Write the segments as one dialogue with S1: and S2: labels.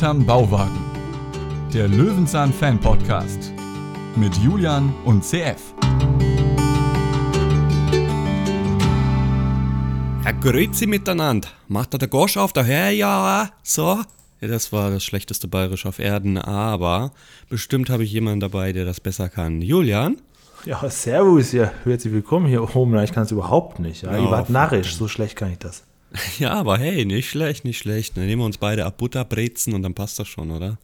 S1: Hinterm Bauwagen. Der Löwenzahn Fan Podcast mit Julian und CF.
S2: Ja, grüezi miteinander. Macht da der Gosch auf der Hör, ja, so. Ja, das war das schlechteste Bayerisch auf Erden, aber bestimmt habe ich jemanden dabei, der das besser kann. Julian?
S3: Ja, servus, ja, herzlich willkommen hier oben. Ich kann es überhaupt nicht. Ja.
S2: Ja,
S3: Ihr wart narrisch, so schlecht kann ich das.
S2: Ja, aber hey, nicht schlecht, nicht schlecht. Dann nehmen wir uns beide ab Butterbrezen und dann passt das schon, oder?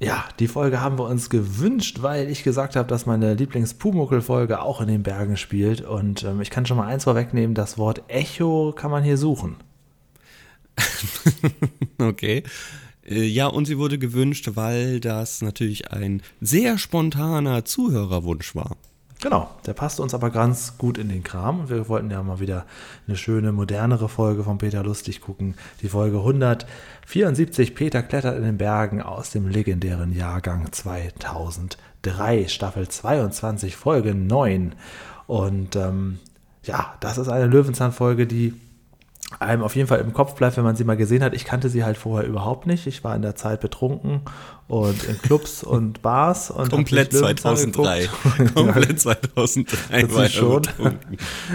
S3: Ja, die Folge haben wir uns gewünscht, weil ich gesagt habe, dass meine Lieblings-Pumuckel-Folge auch in den Bergen spielt. Und ähm, ich kann schon mal eins vorwegnehmen, das Wort Echo kann man hier suchen.
S2: okay. Äh, Ja, und sie wurde gewünscht, weil das natürlich ein sehr spontaner Zuhörerwunsch war.
S3: Genau, der passt uns aber ganz gut in den Kram. Wir wollten ja mal wieder eine schöne, modernere Folge von Peter Lustig gucken. Die Folge 174, Peter klettert in den Bergen aus dem legendären Jahrgang 2003, Staffel 22, Folge 9. Und ähm, ja, das ist eine Löwenzahn-Folge, die einem auf jeden Fall im Kopf bleibt, wenn man sie mal gesehen hat. Ich kannte sie halt vorher überhaupt nicht. Ich war in der Zeit betrunken und in Clubs und Bars und
S2: Komplett
S3: nicht Löwenzahn
S2: 2003.
S3: geguckt.
S2: Komplett 2003
S3: Im Prinzip schon.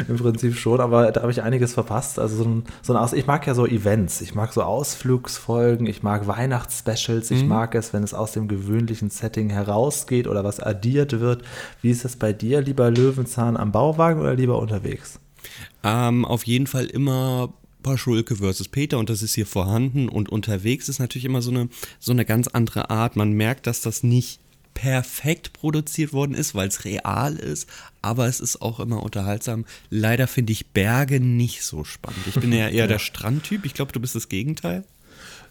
S3: Im Prinzip schon, aber da habe ich einiges verpasst. Also so ein, so ein Aus ich mag ja so Events, ich mag so Ausflugsfolgen, ich mag Weihnachtsspecials, ich mag es, wenn es aus dem gewöhnlichen Setting herausgeht oder was addiert wird. Wie ist es bei dir? Lieber Löwenzahn am Bauwagen oder lieber unterwegs?
S2: Ähm, auf jeden Fall immer Paschulke versus Peter und das ist hier vorhanden und unterwegs ist natürlich immer so eine, so eine ganz andere Art. Man merkt, dass das nicht perfekt produziert worden ist, weil es real ist, aber es ist auch immer unterhaltsam. Leider finde ich Berge nicht so spannend. Ich bin ja eher der Strandtyp. Ich glaube, du bist das Gegenteil.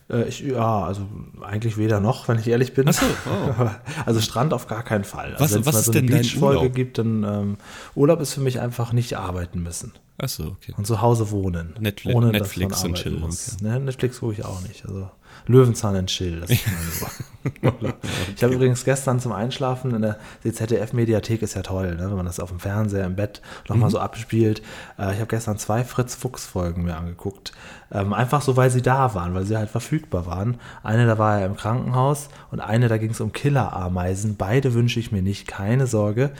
S3: Äh, ich, ja, also eigentlich weder noch, wenn ich ehrlich bin.
S2: Ach so, oh.
S3: Also Strand auf gar keinen Fall.
S2: Was-
S3: also wenn es
S2: was
S3: mal so eine Beachfolge gibt, dann ähm, Urlaub ist für mich einfach nicht arbeiten müssen.
S2: Achso, okay.
S3: Und zu Hause wohnen.
S2: Netflix-
S3: ohne
S2: Netflix
S3: dass man
S2: und
S3: arbeiten
S2: Chill,
S3: muss. Ne, Netflix gucke ich auch nicht. Also Löwenzahn und Chill. Das ist mein Urlaub. Ich habe übrigens gestern zum Einschlafen in der ZDF-Mediathek ist ja toll, ne, wenn man das auf dem Fernseher im Bett nochmal so abspielt. Äh, ich habe gestern zwei Fritz-Fuchs-Folgen mir angeguckt. Ähm, einfach so, weil sie da waren, weil sie halt verfügbar waren. Eine, da war er im Krankenhaus und eine, da ging es um Killerameisen. Beide wünsche ich mir nicht, keine Sorge.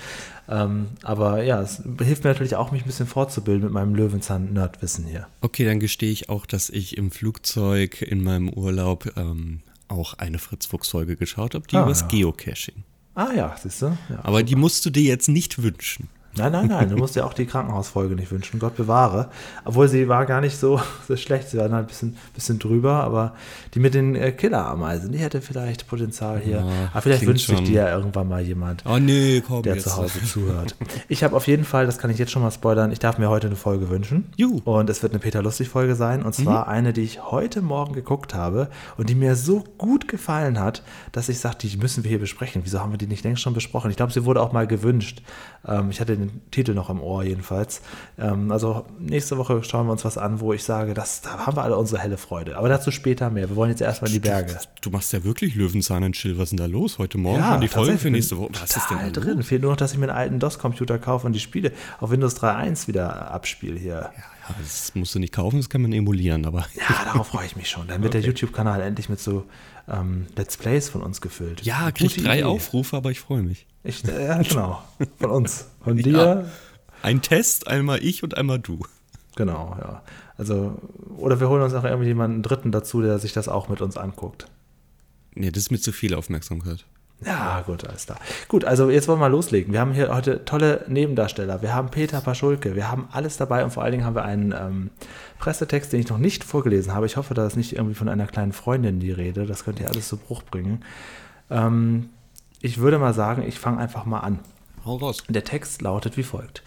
S3: Ähm, aber ja, es hilft mir natürlich auch, mich ein bisschen fortzubilden mit meinem Löwenzahn-Nerdwissen hier.
S2: Okay, dann gestehe ich auch, dass ich im Flugzeug in meinem Urlaub ähm, auch eine Fritz-Fuchs-Folge geschaut habe, die
S3: Ah,
S2: übers
S3: ja.
S2: Geocaching.
S3: Ah ja, siehst du? Ja.
S2: Aber die musst du dir jetzt nicht wünschen.
S3: Nein, nein, nein, du musst dir auch die Krankenhausfolge nicht wünschen, Gott bewahre. Obwohl sie war gar nicht so, so schlecht, sie war halt ein bisschen, bisschen drüber, aber die mit den äh, Killerameisen, die hätte vielleicht Potenzial hier.
S2: Ja,
S3: aber vielleicht wünscht sich die ja irgendwann mal jemand.
S2: Oh nee, komm
S3: der
S2: jetzt.
S3: zu Hause zuhört. Ich habe auf jeden Fall, das kann ich jetzt schon mal spoilern, ich darf mir heute eine Folge wünschen.
S2: Juhu.
S3: Und es wird eine Peter Lustig-Folge sein. Und zwar eine, die ich heute Morgen geguckt habe und die mir so gut gefallen hat, dass ich sagte, die müssen wir hier besprechen. Wieso haben wir die nicht längst schon besprochen? Ich glaube, sie wurde auch mal gewünscht. Ähm, ich hatte den Titel noch im Ohr jedenfalls. Ähm, also nächste Woche schauen wir uns was an, wo ich sage, das, da haben wir alle unsere helle Freude. Aber dazu später mehr. Wir wollen jetzt erstmal in die Berge.
S2: Du machst ja wirklich Löwenzahn und Chill. Was ist denn da los? Heute Morgen schon die Folge
S3: tatsächlich,
S2: für nächste Woche. Was ist denn da
S3: drin. Fehlt nur noch, dass ich mir einen alten DOS-Computer kaufe und die Spiele auf Windows 3.1 wieder abspiele hier.
S2: Ja, das musst du nicht kaufen, das kann man emulieren, aber
S3: Ja, darauf freue ich mich schon. Dann wird der YouTube-Kanal endlich mit so ähm, Let's Plays von uns gefüllt.
S2: ja, kriegt drei
S3: Idee.
S2: Aufrufe, aber ich freue mich.
S3: Ich, äh, ja, genau. Von uns. Von
S2: Ja.
S3: dir.
S2: Ein Test, einmal ich und einmal du.
S3: Genau, ja. Also, oder wir holen uns auch irgendwie jemanden Dritten dazu, der sich das auch mit uns anguckt.
S2: Nee, das ist mir zu viel Aufmerksamkeit.
S3: Ja, gut, alles klar. Gut, also jetzt wollen wir mal loslegen. Wir haben hier heute tolle Nebendarsteller. Wir haben Peter Paschulke. Wir haben alles dabei und vor allen Dingen haben wir einen ähm, Pressetext, den ich noch nicht vorgelesen habe. Ich hoffe, da ist nicht irgendwie von einer kleinen Freundin die Rede. Das könnte ja alles zu Bruch bringen. Ähm, ich würde mal sagen, ich fange einfach mal an.
S2: Hau raus.
S3: Der Text lautet wie folgt.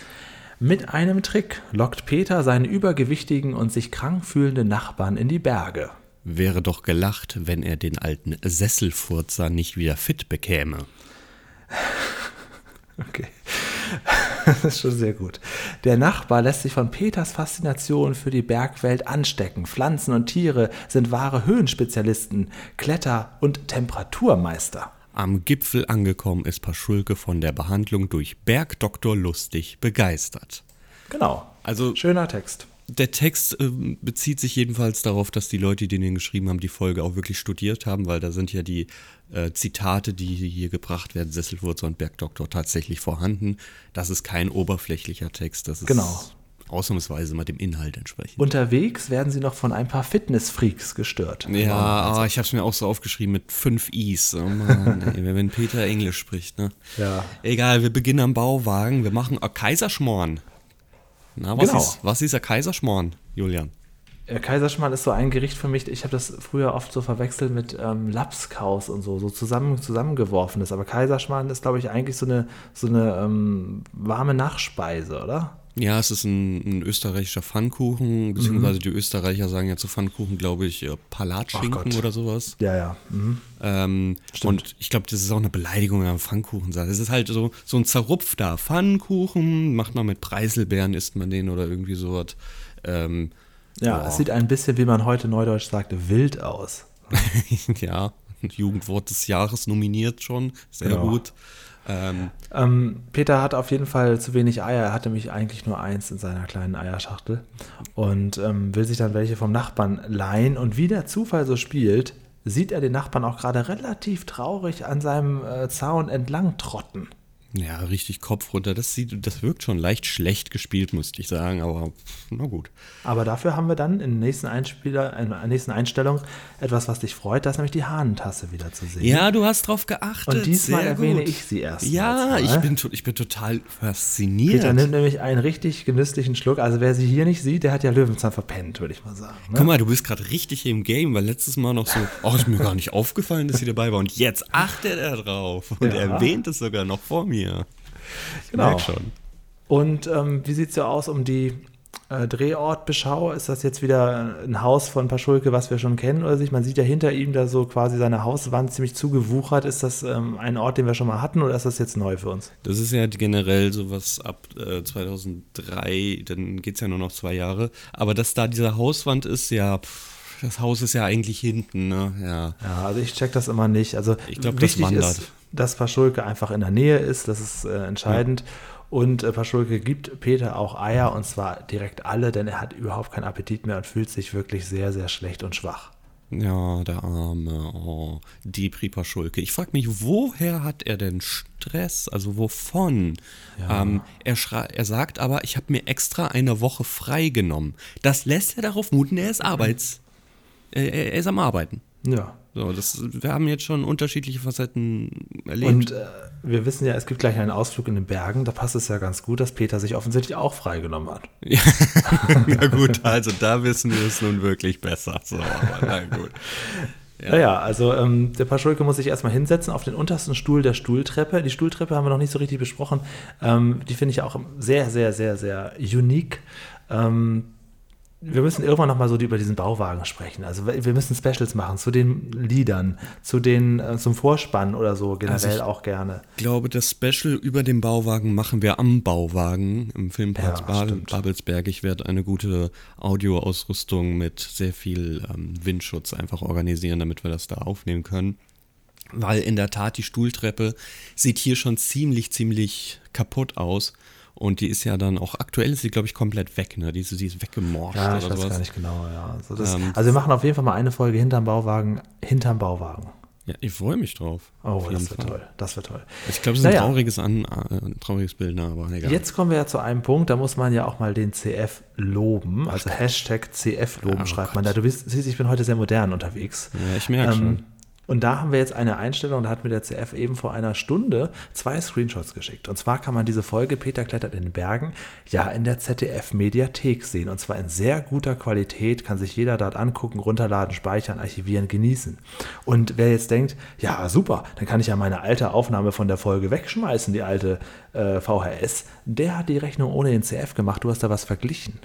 S3: Mit einem Trick lockt Peter seinen übergewichtigen und sich krank fühlenden Nachbarn in die Berge.
S2: Wäre doch gelacht, wenn er den alten Sesselfurzer nicht wieder fit bekäme.
S3: Okay. Das ist schon sehr gut. Der Nachbar lässt sich von Peters Faszination für die Bergwelt anstecken. Pflanzen und Tiere sind wahre Höhenspezialisten, Kletter- und Temperaturmeister.
S2: Am Gipfel angekommen ist Paschulke von der Behandlung durch Bergdoktor Lustig begeistert.
S3: Genau.
S2: Also
S3: Schöner Text.
S2: der Text äh, bezieht sich jedenfalls darauf, dass die Leute, die den geschrieben haben, die Folge auch wirklich studiert haben, weil da sind ja die äh, Zitate, die hier gebracht werden, Sesselwurzer und Bergdoktor, tatsächlich vorhanden. Das ist kein oberflächlicher Text, das ist
S3: Genau.
S2: Ausnahmsweise mal dem Inhalt entsprechend.
S3: Unterwegs werden sie noch von ein paar Fitnessfreaks gestört.
S2: ja, ah, ich habe es mir auch so aufgeschrieben mit fünf Is. Oh Mann, ey, wenn Peter Englisch spricht, ne?
S3: Ja.
S2: Egal, wir beginnen am Bauwagen. Wir machen ein Kaiserschmarrn. Na, was,
S3: Genau.
S2: ist, was ist ein Kaiserschmarrn, Julian?
S3: Äh, Kaiserschmarrn ist so ein Gericht für mich, ich habe das früher oft so verwechselt mit ähm, Lapskaus und so, so zusammen, zusammengeworfenes. Aber Kaiserschmarrn ist, glaube ich, eigentlich so eine, so eine ähm, warme Nachspeise, oder?
S2: Ja, es ist ein, ein österreichischer Pfannkuchen, beziehungsweise die Österreicher sagen ja zu Pfannkuchen, glaube ich, äh, Palatschinken oder sowas.
S3: Ja, ja. Mhm.
S2: Ähm, und ich glaube, das ist auch eine Beleidigung, wenn man Pfannkuchen sagt. Es ist halt so, so ein zerrupfter Pfannkuchen, macht man mit Preiselbeeren, isst man den oder irgendwie sowas. Ähm,
S3: Ja,
S2: Boah.
S3: es sieht ein bisschen, wie man heute neudeutsch sagte, wild aus.
S2: ja, Jugendwort des Jahres nominiert schon, sehr
S3: Genau.
S2: gut. Ähm,
S3: Ähm, Peter hat auf jeden Fall zu wenig Eier. Er hatte mich eigentlich nur eins in seiner kleinen Eierschachtel und ähm, will sich dann welche vom Nachbarn leihen. Und wie der Zufall so spielt, sieht er den Nachbarn auch gerade relativ traurig an seinem äh, Zaun entlang trotten.
S2: Ja, richtig Kopf runter. Das, sieht, das wirkt schon leicht schlecht gespielt, müsste ich sagen, aber na gut.
S3: Aber dafür haben wir dann in der nächsten, Einspieler, in der nächsten Einstellung etwas, was dich freut, das ist nämlich die Hahnentasse wieder zu sehen.
S2: Ja, du hast drauf geachtet.
S3: Und diesmal
S2: sehr
S3: erwähne
S2: gut.
S3: ich sie erst.
S2: Ja, ich bin, ich bin total fasziniert.
S3: Peter nimmt nämlich einen richtig genüsslichen Schluck. Also wer sie hier nicht sieht, der hat ja Löwenzahn verpennt, würde ich mal sagen. Ne?
S2: Guck mal, du bist gerade richtig im Game, weil letztes Mal noch so, oh, ist mir gar nicht aufgefallen, dass sie dabei war. Und jetzt achtet er drauf und
S3: Ja.
S2: erwähnt es sogar noch vor mir. Ich
S3: Genau.
S2: schon.
S3: Und ähm, wie sieht es so aus um die äh, Drehortbeschau? Ist das jetzt wieder ein Haus von Paschulke, was wir schon kennen? Oder sich, man sieht ja hinter ihm da so quasi seine Hauswand ziemlich zugewuchert. Ist das ähm, ein Ort, den wir schon mal hatten oder ist das jetzt neu für uns?
S2: Das ist ja generell sowas ab äh, 2003, dann geht es ja nur noch zwei Jahre. Aber dass da diese Hauswand ist, ja, pff, das Haus ist ja eigentlich hinten, ne? Ja.
S3: Ja, also ich check das immer nicht. Also
S2: Ich glaub, das wandert.
S3: ist, dass Paschulke einfach in der Nähe ist. Das ist äh, entscheidend. Und äh, Paschulke gibt Peter auch Eier und zwar direkt alle, denn er hat überhaupt keinen Appetit mehr und fühlt sich wirklich sehr, sehr schlecht und schwach.
S2: Ja, der arme, oh, Depri Paschulke. Ich frage mich, woher hat er denn Stress? Also wovon? Ähm, er, er sagt aber, ich habe mir extra eine Woche frei genommen. Das lässt er darauf muten, er ist Arbeits... Er er ist am Arbeiten.
S3: Ja.
S2: So, das, wir haben jetzt schon unterschiedliche Facetten erlebt.
S3: Und äh, wir wissen ja, es gibt gleich einen Ausflug in den Bergen. Da passt es ja ganz gut, dass Peter sich offensichtlich auch freigenommen hat.
S2: Ja, na gut, also da wissen wir es nun wirklich besser. So, aber na gut.
S3: Ja, ja, also ähm, der Paschulke muss sich erstmal hinsetzen auf den untersten Stuhl der Stuhltreppe. Die Stuhltreppe haben wir noch nicht so richtig besprochen. Ähm, die finde ich auch sehr, sehr, sehr, sehr unique. Ähm, wir müssen irgendwann nochmal so über diesen Bauwagen sprechen. Also wir müssen Specials machen zu den Liedern, zu den, äh, zum Vorspann oder so generell
S2: Also
S3: auch gerne.
S2: Ich glaube, das Special über den Bauwagen machen wir am Bauwagen im Filmpark
S3: Ja.
S2: Babelsberg. Ich werde eine gute Audioausrüstung mit sehr viel ähm, Windschutz einfach organisieren, damit wir das da aufnehmen können. Weil in der Tat die Stuhltreppe sieht hier schon ziemlich, ziemlich kaputt aus. Und die ist ja dann auch aktuell ist sie, glaube ich, komplett weg, ne? Die ist, die ist weggemorscht
S3: Ja, ich
S2: oder
S3: weiß
S2: sowas.
S3: gar nicht genau. Ja. Also, das,
S2: Ähm,
S3: also wir machen auf jeden Fall mal eine Folge hinterm Bauwagen, hinterm Bauwagen.
S2: Ja, ich freue mich drauf.
S3: Oh, das wird
S2: Fall.
S3: toll. Das wird toll.
S2: Ich glaube, es ist ein
S3: Naja.
S2: trauriges, An äh, ein trauriges Bild, ne? aber egal.
S3: Jetzt kommen wir ja zu einem Punkt, da muss man ja auch mal den CF loben. Also Hashtag CF loben
S2: Oh
S3: schreibt man da. Du bist, siehst, ich bin heute sehr modern unterwegs.
S2: Ja, ich merke schon.
S3: Und da haben wir jetzt eine Einstellung, da hat mir der CF eben vor einer Stunde zwei Screenshots geschickt. Und zwar kann man diese Folge Peter klettert in den Bergen ja in der ZDF-Mediathek sehen. Und zwar in sehr guter Qualität, kann sich jeder dort angucken, runterladen, speichern, archivieren, genießen. Und wer jetzt denkt, ja super, dann kann ich ja meine alte Aufnahme von der Folge wegschmeißen, die alte äh, VHS, der hat die Rechnung ohne den CF gemacht. Du hast da was verglichen.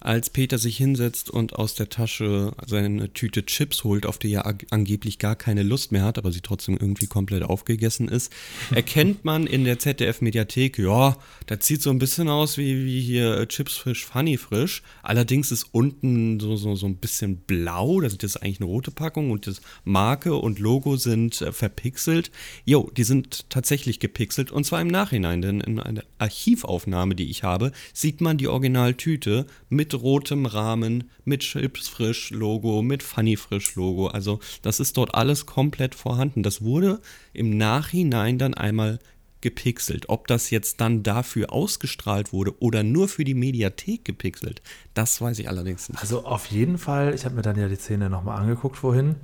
S2: Als Peter sich hinsetzt und aus der Tasche seine Tüte Chips holt, auf die er angeblich gar keine Lust mehr hat, aber sie trotzdem irgendwie komplett aufgegessen ist, erkennt man in der ZDF-Mediathek, ja, das sieht so ein bisschen aus wie, wie hier äh, Chips frisch, Funny frisch. Allerdings ist unten so, so, so ein bisschen blau, das ist eigentlich eine rote Packung und das Marke und Logo sind äh, verpixelt. Jo, die sind tatsächlich gepixelt und zwar im Nachhinein, denn in einer Archivaufnahme, die ich habe, sieht man die Originaltüte mit mit rotem Rahmen, mit Chips Frisch Logo, mit Funny Frisch Logo. Also das ist dort alles komplett vorhanden. Das wurde im Nachhinein dann einmal gepixelt. Ob das jetzt dann dafür ausgestrahlt wurde oder nur für die Mediathek gepixelt, das weiß ich allerdings nicht.
S3: Also auf jeden Fall, ich habe mir dann ja die Szene nochmal angeguckt vorhin,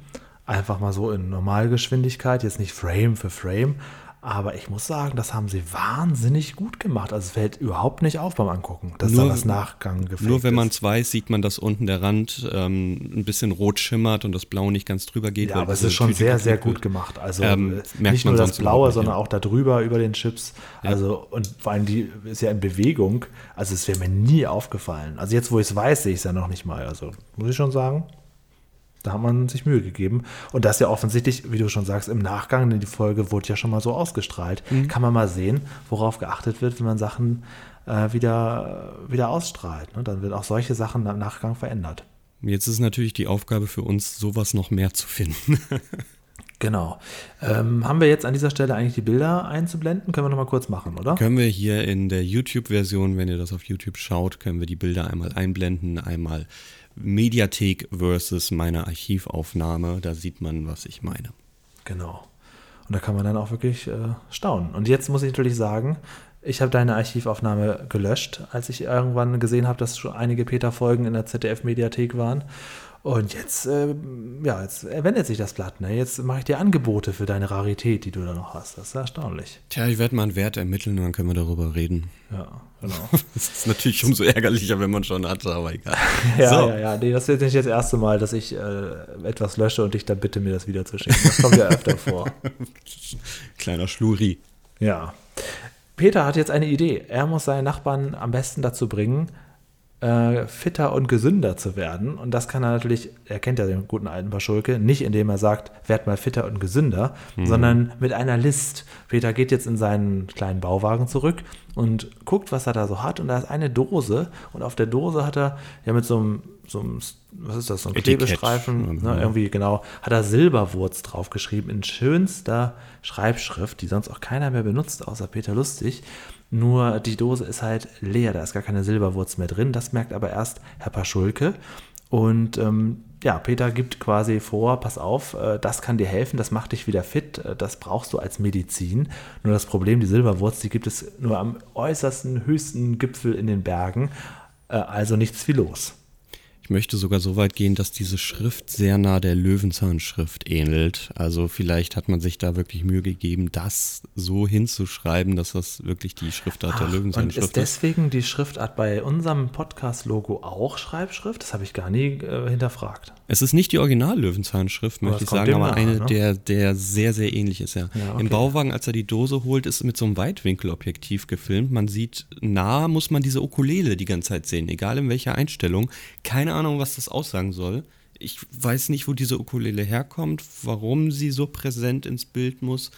S3: einfach mal so in Normalgeschwindigkeit, jetzt nicht Frame für Frame, aber ich muss sagen, das haben sie wahnsinnig gut gemacht. Also es fällt überhaupt nicht auf beim Angucken, dass
S2: Nur-
S3: da das Nachgang gefällt
S2: Nur wenn man es weiß, sieht man, dass unten der Rand ähm, ein bisschen rot schimmert und das Blau nicht ganz drüber geht.
S3: Ja, aber es ist schon
S2: Tüte
S3: sehr, sehr gut gemacht. Also
S2: Ähm,
S3: äh, nicht nur das Blaue,
S2: nicht,
S3: sondern
S2: ja.
S3: auch da drüber über den Chips. Also und vor allem die ist ja in Bewegung. Also es wäre mir nie aufgefallen. Also jetzt, wo ich es weiß, sehe ich es ja noch nicht mal. Also muss ich schon sagen, da hat man sich Mühe gegeben. Und das ja offensichtlich, wie du schon sagst, im Nachgang, denn die Folge wurde ja schon mal so ausgestrahlt,
S2: Mhm.
S3: kann man mal sehen, worauf geachtet wird, wenn man Sachen äh, wieder, wieder ausstrahlt. Ne? Dann wird auch solche Sachen im Nachgang verändert.
S2: Jetzt ist natürlich die Aufgabe für uns, sowas noch mehr zu finden.
S3: Genau. Ähm, haben wir jetzt an dieser Stelle eigentlich die Bilder einzublenden? Können wir noch mal kurz machen, oder?
S2: können wir hier in der YouTube-Version, wenn ihr das auf YouTube schaut, können wir die Bilder einmal einblenden. Einmal Mediathek versus meine Archivaufnahme. Da sieht man, was ich meine.
S3: Genau. Und da kann man dann auch wirklich äh, staunen. Und jetzt muss ich natürlich sagen, ich habe deine Archivaufnahme gelöscht, als ich irgendwann gesehen habe, dass schon einige Peter-Folgen in der ZDF-Mediathek waren. Und jetzt, äh, ja, jetzt wendet sich das Blatt. Ne? Jetzt mache ich dir Angebote für deine Rarität, die du da noch hast. Das ist erstaunlich.
S2: Tja, ich werde mal einen Wert ermitteln und dann können wir darüber reden.
S3: Ja, genau.
S2: Das ist natürlich umso ärgerlicher, wenn man schon hatte, aber egal.
S3: Ja,
S2: So.
S3: ja, ja. Nee, das ist nicht das erste Mal, dass ich äh, etwas lösche und dich dann bitte, mir das wieder zu schicken. Das kommt ja öfter vor.
S2: Kleiner Schluri.
S3: Ja. Peter hat jetzt eine Idee. Er muss seinen Nachbarn am besten dazu bringen, äh, fitter und gesünder zu werden. Und das kann er natürlich, er kennt ja den guten alten Paschulke, nicht indem er sagt, werd mal fitter und gesünder, sondern mit einer List. Peter geht jetzt in seinen kleinen Bauwagen zurück und guckt, was er da so hat. Und da ist eine Dose. Und auf der Dose hat er ja mit so einem, so einem was ist das, so ein. Klebestreifen,
S2: Ja.
S3: ne, irgendwie genau, hat er Silberwurz draufgeschrieben in schönster Schreibschrift, die sonst auch keiner mehr benutzt, außer Peter Lustig. Nur die Dose ist halt leer, da ist gar keine Silberwurz mehr drin. Das merkt aber erst Herr Paschulke. Und ähm, ja, Peter gibt quasi vor, pass auf, äh, das kann dir helfen, das macht dich wieder fit, äh, das brauchst du als Medizin. Nur das Problem, die Silberwurz, die gibt es nur am äußersten, höchsten Gipfel in den Bergen, äh, also nichts wie los.
S2: Ich möchte sogar so weit gehen, dass diese Schrift sehr nah der Löwenzahnschrift ähnelt. Also vielleicht hat man sich da wirklich Mühe gegeben, das so hinzuschreiben, dass das wirklich die Schriftart der
S3: Ach, und
S2: Löwenzahnschrift
S3: ist deswegen die Schriftart bei unserem Podcast-Logo auch Schreibschrift? Das habe ich gar nie äh, hinterfragt.
S2: Es ist nicht die Original-Löwenzahnschrift, möchte ich sagen, aber
S3: nach,
S2: eine,
S3: ne?
S2: der, der sehr, sehr ähnlich ist, ja.
S3: Ja, okay.
S2: Im Bauwagen, als er die Dose holt, ist mit so einem Weitwinkelobjektiv gefilmt. Man sieht, nah muss man diese Ukulele die ganze Zeit sehen, egal in welcher Einstellung. Keine Ahnung, was das aussagen soll. Ich weiß nicht, wo diese Ukulele herkommt, warum sie so präsent ins Bild muss.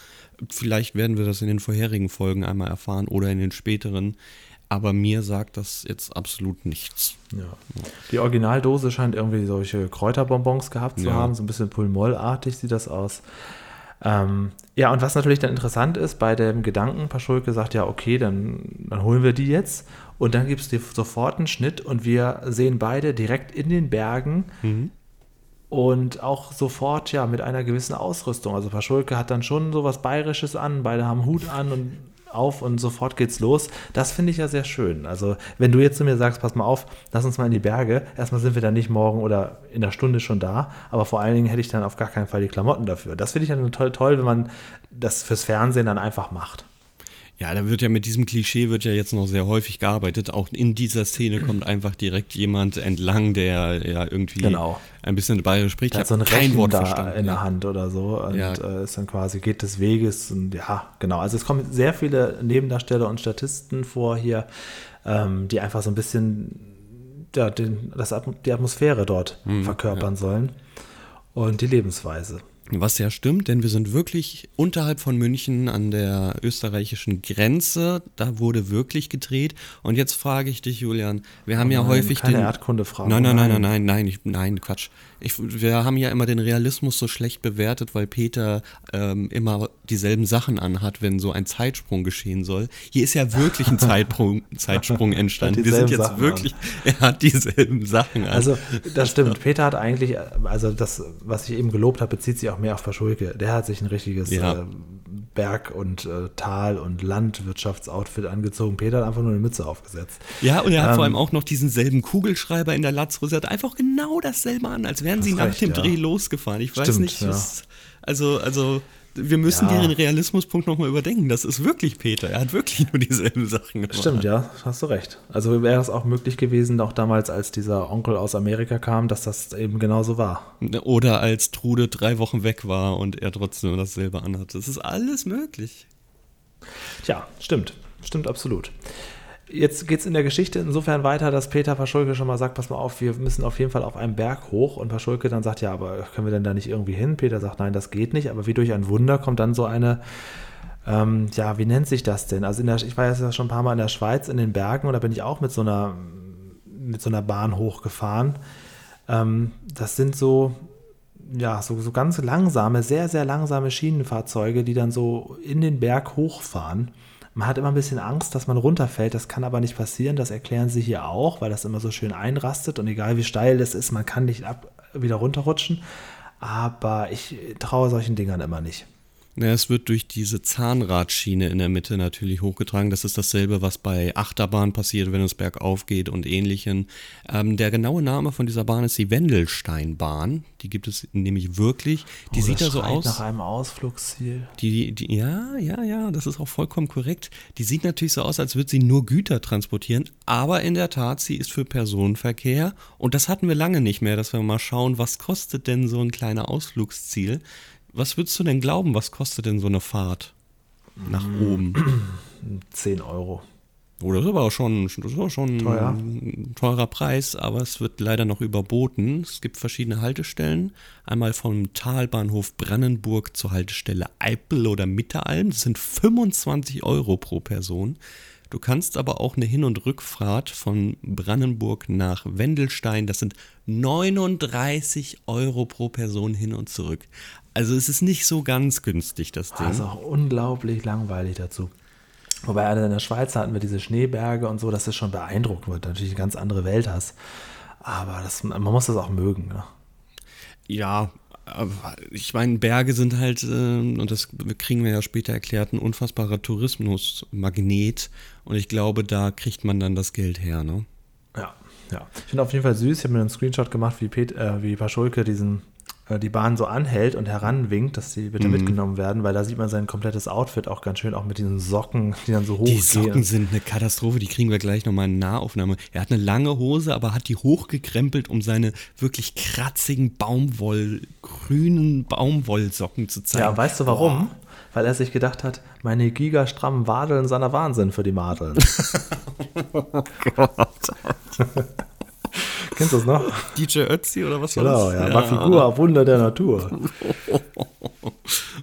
S2: Vielleicht werden wir das in den vorherigen Folgen einmal erfahren oder in den späteren. Aber mir sagt das jetzt absolut nichts.
S3: Ja. Die Originaldose scheint irgendwie solche Kräuterbonbons gehabt zu
S2: Ja.
S3: haben, so ein bisschen Pulmollartig sieht das aus. Ähm, ja, und was natürlich dann interessant ist, bei dem Gedanken, Paschulke sagt ja, okay, dann, dann holen wir die jetzt. Und dann gibt es dir sofort einen Schnitt und wir sehen beide direkt in den Bergen und auch sofort ja mit einer gewissen Ausrüstung. Also Paschulke hat dann schon so was Bayerisches an, beide haben Hut an und auf und sofort geht's los. Das finde ich ja sehr schön. Also wenn du jetzt zu mir sagst, pass mal auf, lass uns mal in die Berge. Erstmal sind wir dann nicht morgen oder in der Stunde schon da, aber vor allen Dingen hätte ich dann auf gar keinen Fall die Klamotten dafür. Das finde ich dann toll, toll, wenn man das fürs Fernsehen dann einfach macht.
S2: Ja, da wird ja mit diesem Klischee wird ja jetzt noch sehr häufig gearbeitet. Auch in dieser Szene kommt einfach direkt jemand entlang, der ja irgendwie
S3: Genau.
S2: ein bisschen bayerisch spricht.
S3: Der hat so ein
S2: kein
S3: Rechen
S2: Wort
S3: da
S2: verstanden.
S3: in
S2: ja.
S3: der Hand oder so und
S2: Ja.
S3: äh, ist dann quasi geht des Weges und ja, genau. Also es kommen sehr viele Nebendarsteller und Statisten vor hier, ähm, die einfach so ein bisschen ja, den, das, die Atmosphäre dort
S2: Mhm,
S3: verkörpern sollen und die Lebensweise.
S2: Was ja stimmt, denn wir sind wirklich unterhalb von München an der österreichischen Grenze. Da wurde wirklich gedreht. Und jetzt frage ich dich, Julian, wir haben
S3: Oh
S2: ja
S3: nein,
S2: häufig
S3: keine
S2: den.
S3: Erdkundefrage.
S2: Nein, nein, nein, nein,
S3: Nein.
S2: nein, nein, ich, nein, Quatsch. Ich, wir haben ja immer den Realismus so schlecht bewertet, weil Peter ähm, immer dieselben Sachen anhat, wenn so ein Zeitsprung geschehen soll. Hier ist ja wirklich ein Zeitsprung, Zeitsprung entstanden. Wir sind jetzt
S3: Sachen
S2: wirklich, er hat dieselben Sachen an.
S3: Also, das stimmt. Peter hat eigentlich, also das, was ich eben gelobt habe, bezieht sich auch mehr auf Paschulke. Der hat sich ein richtiges
S2: Ja.
S3: äh, Berg- und äh, Tal- und Landwirtschaftsoutfit angezogen. Peter hat einfach nur eine Mütze aufgesetzt.
S2: Ja, und er hat vor
S3: Ähm,
S2: allem auch noch diesen selben Kugelschreiber in der Latzhose. Er hat einfach genau dasselbe an, als wären sie nach
S3: recht,
S2: dem
S3: ja.
S2: Dreh losgefahren. Ich weiß
S3: Stimmt,
S2: nicht,
S3: ja.
S2: was, also, also, wir müssen
S3: Ja.
S2: den Realismuspunkt nochmal überdenken. Das ist wirklich Peter. Er hat wirklich nur dieselben Sachen gemacht.
S3: Stimmt, ja, hast du recht. Also wäre es auch möglich gewesen, auch damals, als dieser Onkel aus Amerika kam, dass das eben genauso war.
S2: Oder als Trude drei Wochen weg war und er trotzdem dasselbe anhat. Das ist alles möglich.
S3: Tja, stimmt. Stimmt absolut. Jetzt geht es in der Geschichte insofern weiter, dass Peter Paschulke schon mal sagt, pass mal auf, wir müssen auf jeden Fall auf einen Berg hoch. Und Paschulke dann sagt, ja, aber können wir denn da nicht irgendwie hin? Peter sagt, nein, das geht nicht. Aber wie durch ein Wunder kommt dann so eine, ähm, ja, wie nennt sich das denn? Also der, ich war ja schon ein paar Mal in der Schweiz in den Bergen und da bin ich auch mit so einer, mit so einer Bahn hochgefahren. Ähm, das sind so, ja, so, so ganz langsame, sehr, sehr langsame Schienenfahrzeuge, die dann so in den Berg hochfahren. Man hat immer ein bisschen Angst, dass man runterfällt. Das kann aber nicht passieren. Das erklären sie hier auch, weil das immer so schön einrastet. Und egal wie steil das ist, man kann nicht ab, wieder runterrutschen. Aber ich traue solchen Dingern immer nicht.
S2: Ja, es wird durch diese Zahnradschiene in der Mitte natürlich hochgetragen. Das ist dasselbe, was bei Achterbahn passiert, wenn es bergauf geht und ähnlichen. Ähm, der genaue Name von dieser Bahn ist die Wendelsteinbahn. Die gibt es nämlich wirklich. Die
S3: Oh,
S2: sieht da so aus.
S3: nach einem Ausflugsziel.
S2: Die, die, ja, ja, ja, das ist auch vollkommen korrekt. Die sieht natürlich so aus, als würde sie nur Güter transportieren, aber in der Tat, sie ist für Personenverkehr und das hatten wir lange nicht mehr, dass wir mal schauen, was kostet denn so ein kleiner Ausflugsziel? Was würdest du denn glauben, was kostet denn so eine Fahrt nach oben?
S3: 10 Euro.
S2: Oh, das ist aber auch schon, schon
S3: Teuer.
S2: ein teurer Preis, aber es wird leider noch überboten. Es gibt verschiedene Haltestellen. Einmal vom Talbahnhof Brandenburg zur Haltestelle Eipel oder Mitteralm. Das sind 25 Euro pro Person. Du kannst aber auch eine Hin- und Rückfahrt von Brandenburg nach Wendelstein. Das sind 39 Euro pro Person hin und zurück. Also es ist nicht so ganz günstig, das Ding.
S3: Das ist auch unglaublich langweilig dazu. Wobei in der Schweiz hatten wir diese Schneeberge und so, dass es schon beeindruckend wird. Natürlich eine ganz andere Welt hast. Aber das, man muss das auch mögen. Ne?
S2: Ja, ich meine, Berge sind halt, äh, und das kriegen wir ja später erklärt, ein unfassbarer Tourismusmagnet. Und ich glaube, da kriegt man dann das Geld her, ne?
S3: Ja, ja. Ich finde auf jeden Fall süß. Ich habe mir einen Screenshot gemacht, wie, Pet, äh, wie Paschulke diesen, äh, die Bahn so anhält und heranwinkt, dass sie bitte mitgenommen werden, weil da sieht man sein komplettes Outfit auch ganz schön, auch mit diesen Socken, die dann so hoch
S2: Die Socken sind eine Katastrophe, die kriegen wir gleich nochmal in Nahaufnahme. Er hat eine lange Hose, aber hat die hochgekrempelt, um seine wirklich kratzigen Baumwoll, grünen Baumwollsocken zu zeigen.
S3: Ja, weißt du warum? Weil er sich gedacht hat, meine gigastrammen Wadeln sind der Wahnsinn für die Madeln. Kennst du das noch?
S2: DJ Ötzi oder was war
S3: Genau,
S2: das?
S3: ja. Mafigur, Wunder der Natur.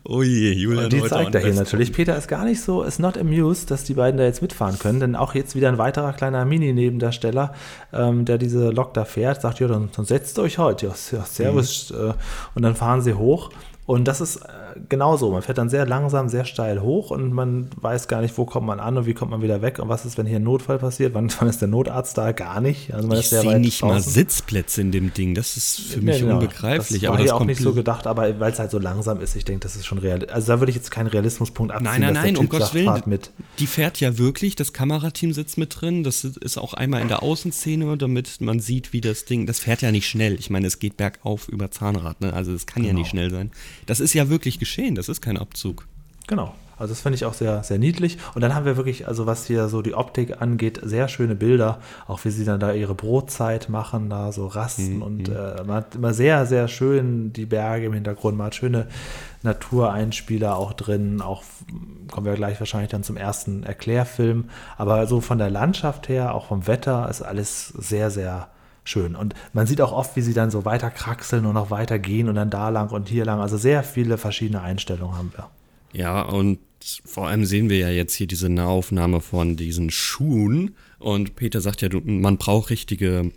S2: Oh je, Julian
S3: Und die zeigt er hier natürlich. Peter ist gar nicht so, ist not amused, dass die beiden da jetzt mitfahren können, denn auch jetzt wieder ein weiterer kleiner Mini-Nebendarsteller, ähm, der diese Lok da fährt, sagt, ja, dann, dann setzt euch heute, ja, ja servus.
S2: Mhm.
S3: Äh, und dann fahren sie hoch. Und das ist äh, genauso. Man fährt dann sehr langsam, sehr steil hoch und man weiß gar nicht, wo kommt man an und wie kommt man wieder weg und was ist, wenn hier ein Notfall passiert. Wann, wann ist der Notarzt da? Gar nicht. Also man
S2: Ich sehe nicht mal
S3: draußen.
S2: Sitzplätze in dem Ding. Das ist für
S3: Nee,
S2: mich
S3: genau.
S2: unbegreiflich.
S3: Das war
S2: aber das
S3: auch nicht so gedacht, aber weil es halt so langsam ist, ich denke, das ist schon real. Also da würde ich jetzt keinen Realismuspunkt abziehen.
S2: Nein, nein, nein, um Gottes Willen.
S3: mit.
S2: Die fährt ja wirklich, das Kamerateam sitzt mit drin. Das ist auch einmal in der Außenszene, damit man sieht, wie das Ding. Das fährt ja nicht schnell. Ich meine, es geht bergauf über Zahnrad, ne? Also es kann ja
S3: Genau.
S2: nicht schnell sein. Das ist ja wirklich geschehen, das ist kein Abzug.
S3: Genau. Also das finde ich auch sehr, sehr niedlich. Und dann haben wir wirklich, also was hier so die Optik angeht, sehr schöne Bilder. Auch wie sie dann da ihre Brotzeit machen, da so rasten. Und äh, man hat immer sehr, sehr schön die Berge im Hintergrund. Man hat schöne Natureinspieler auch drin. Auch kommen wir gleich wahrscheinlich dann zum ersten Erklärfilm. Aber so von der Landschaft her, auch vom Wetter, ist alles sehr, sehr schön. Und man sieht auch oft, wie sie dann so weiter kraxeln und noch weiter gehen und dann da lang und hier lang. Also sehr viele verschiedene Einstellungen haben wir.
S2: Ja, und vor allem sehen wir ja jetzt hier diese Nahaufnahme von diesen Schuhen. Und Peter sagt ja, man braucht richtige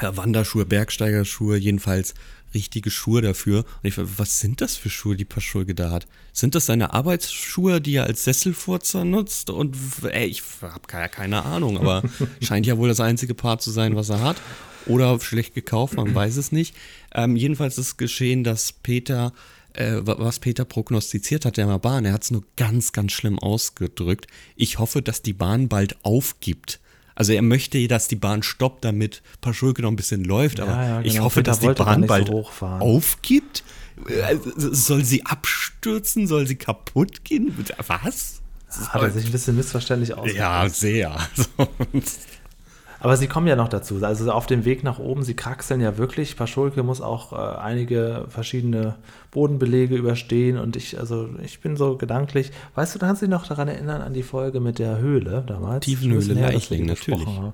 S2: Wanderschuhe, Bergsteigerschuhe, jedenfalls richtige Schuhe dafür. Und ich frage, was sind das für Schuhe, die Paschulke da hat? Sind das seine Arbeitsschuhe, die er als Sesselfurzer nutzt? Und ey, ich habe keine Ahnung, aber scheint ja wohl das einzige Paar zu sein, was er hat. Oder schlecht gekauft, man weiß es nicht. Ähm, jedenfalls ist geschehen, dass Peter äh, was Peter prognostiziert hat, der Bahn, er hat es nur ganz, ganz schlimm ausgedrückt. Ich hoffe, dass die Bahn bald aufgibt. Also er möchte, dass die Bahn stoppt, damit Paschulke noch ein bisschen läuft, aber ja, ja, genau. ich hoffe, Peter dass die Bahn bald so aufgibt. Äh, soll sie abstürzen? Soll sie kaputt gehen? Was?
S3: Hat er sich ein bisschen missverständlich ausgedrückt.
S2: Ja, sehr.
S3: Aber sie kommen ja noch dazu. Also auf dem Weg nach oben, sie kraxeln ja wirklich. Paschulke muss auch äh, einige verschiedene Bodenbelege überstehen und ich, also ich bin so gedanklich. Weißt du, kannst du dich noch daran erinnern an die Folge mit der Höhle damals?
S2: Tiefenhöhle Leichling, natürlich.
S3: Haben.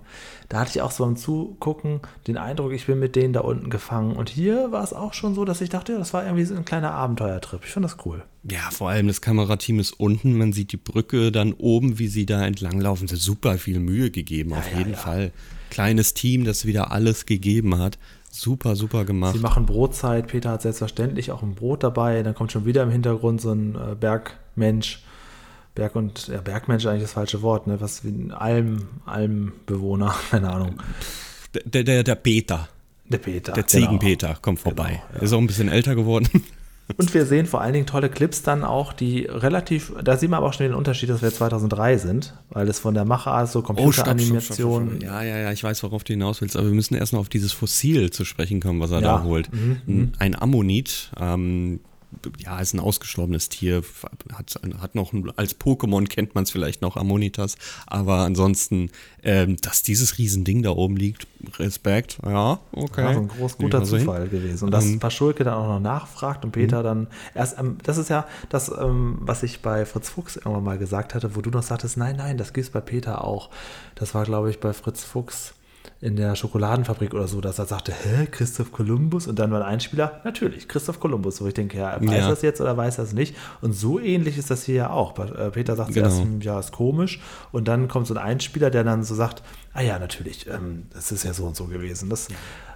S3: Da hatte ich auch so beim Zugucken den Eindruck, ich bin mit denen da unten gefangen. Und hier war es auch schon so, dass ich dachte, ja, das war irgendwie so ein kleiner Abenteuertrip. Ich fand das cool.
S2: Ja, vor allem das Kamerateam ist unten, man sieht die Brücke dann oben, wie sie da entlanglaufen. Sie super viel Mühe gegeben, ja, auf ja, jeden. Fall. Kleines Team, das wieder alles gegeben hat. Super, super gemacht.
S3: Sie machen Brotzeit. Peter hat selbstverständlich auch ein Brot dabei. Dann kommt schon wieder im Hintergrund so ein äh, Bergmensch. Berg und ja, Bergmensch ist eigentlich das falsche Wort, ne? Was wie ein Alm, Almbewohner, keine Ahnung.
S2: Der, der, der Peter.
S3: Der Peter.
S2: Der Ziegenpeter genau. kommt vorbei. Genau, ja. Ist auch ein bisschen älter geworden.
S3: Und wir sehen vor allen Dingen tolle Clips dann auch, die relativ, da sehen wir aber auch schon den Unterschied, dass wir 2003 sind, weil es von der Machart so Computeranimation.
S2: Oh, ja, ja, ja, ich weiß, worauf du hinaus willst, aber wir müssen erstmal auf dieses Fossil zu sprechen kommen, was er ja. da holt. Mhm. Ein Ammonit, ähm, ja, ist ein ausgestorbenes Tier, hat, hat noch, als Pokémon kennt man es vielleicht noch, Ammonitas, aber ansonsten, ähm, dass dieses Riesending da oben liegt, Respekt, ja, okay. Ja,
S3: so ein groß guter Zufall gewesen. Und dass ähm, Paschulke dann auch noch nachfragt und Peter mhm. dann erst, ähm, das ist ja das, ähm, was ich bei Fritz Fuchs irgendwann mal gesagt hatte, wo du noch sagtest, nein, nein, das gibt es bei Peter auch. Das war, glaube ich, bei Fritz Fuchs in der Schokoladenfabrik oder so, dass er sagte, hä, Christoph Kolumbus? Und dann war ein Einspieler, natürlich, Christoph Kolumbus. Wo ich denke, ja, weiß ja. das jetzt oder weiß das nicht? Und so ähnlich ist das hier ja auch. Äh, Peter sagt genau. zuerst, ja, ist komisch. Und dann kommt so ein Einspieler, der dann so sagt, ah ja, natürlich, ähm, das ist ja so und so gewesen. Das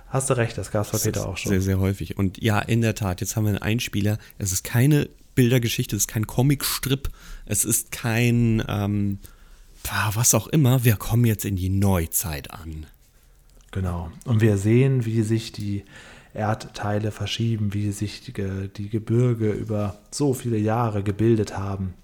S3: hast du recht, das gab es bei Peter auch schon.
S2: Sehr, sehr häufig. Und ja, in der Tat, jetzt haben wir einen Einspieler. Es ist keine Bildergeschichte, es ist kein Comicstrip, es ist kein, ähm, was auch immer. Wir kommen jetzt in die Neuzeit an.
S3: Genau. Und wir sehen, wie sich die Erdteile verschieben, wie sich die, die Gebirge über so viele Jahre gebildet haben,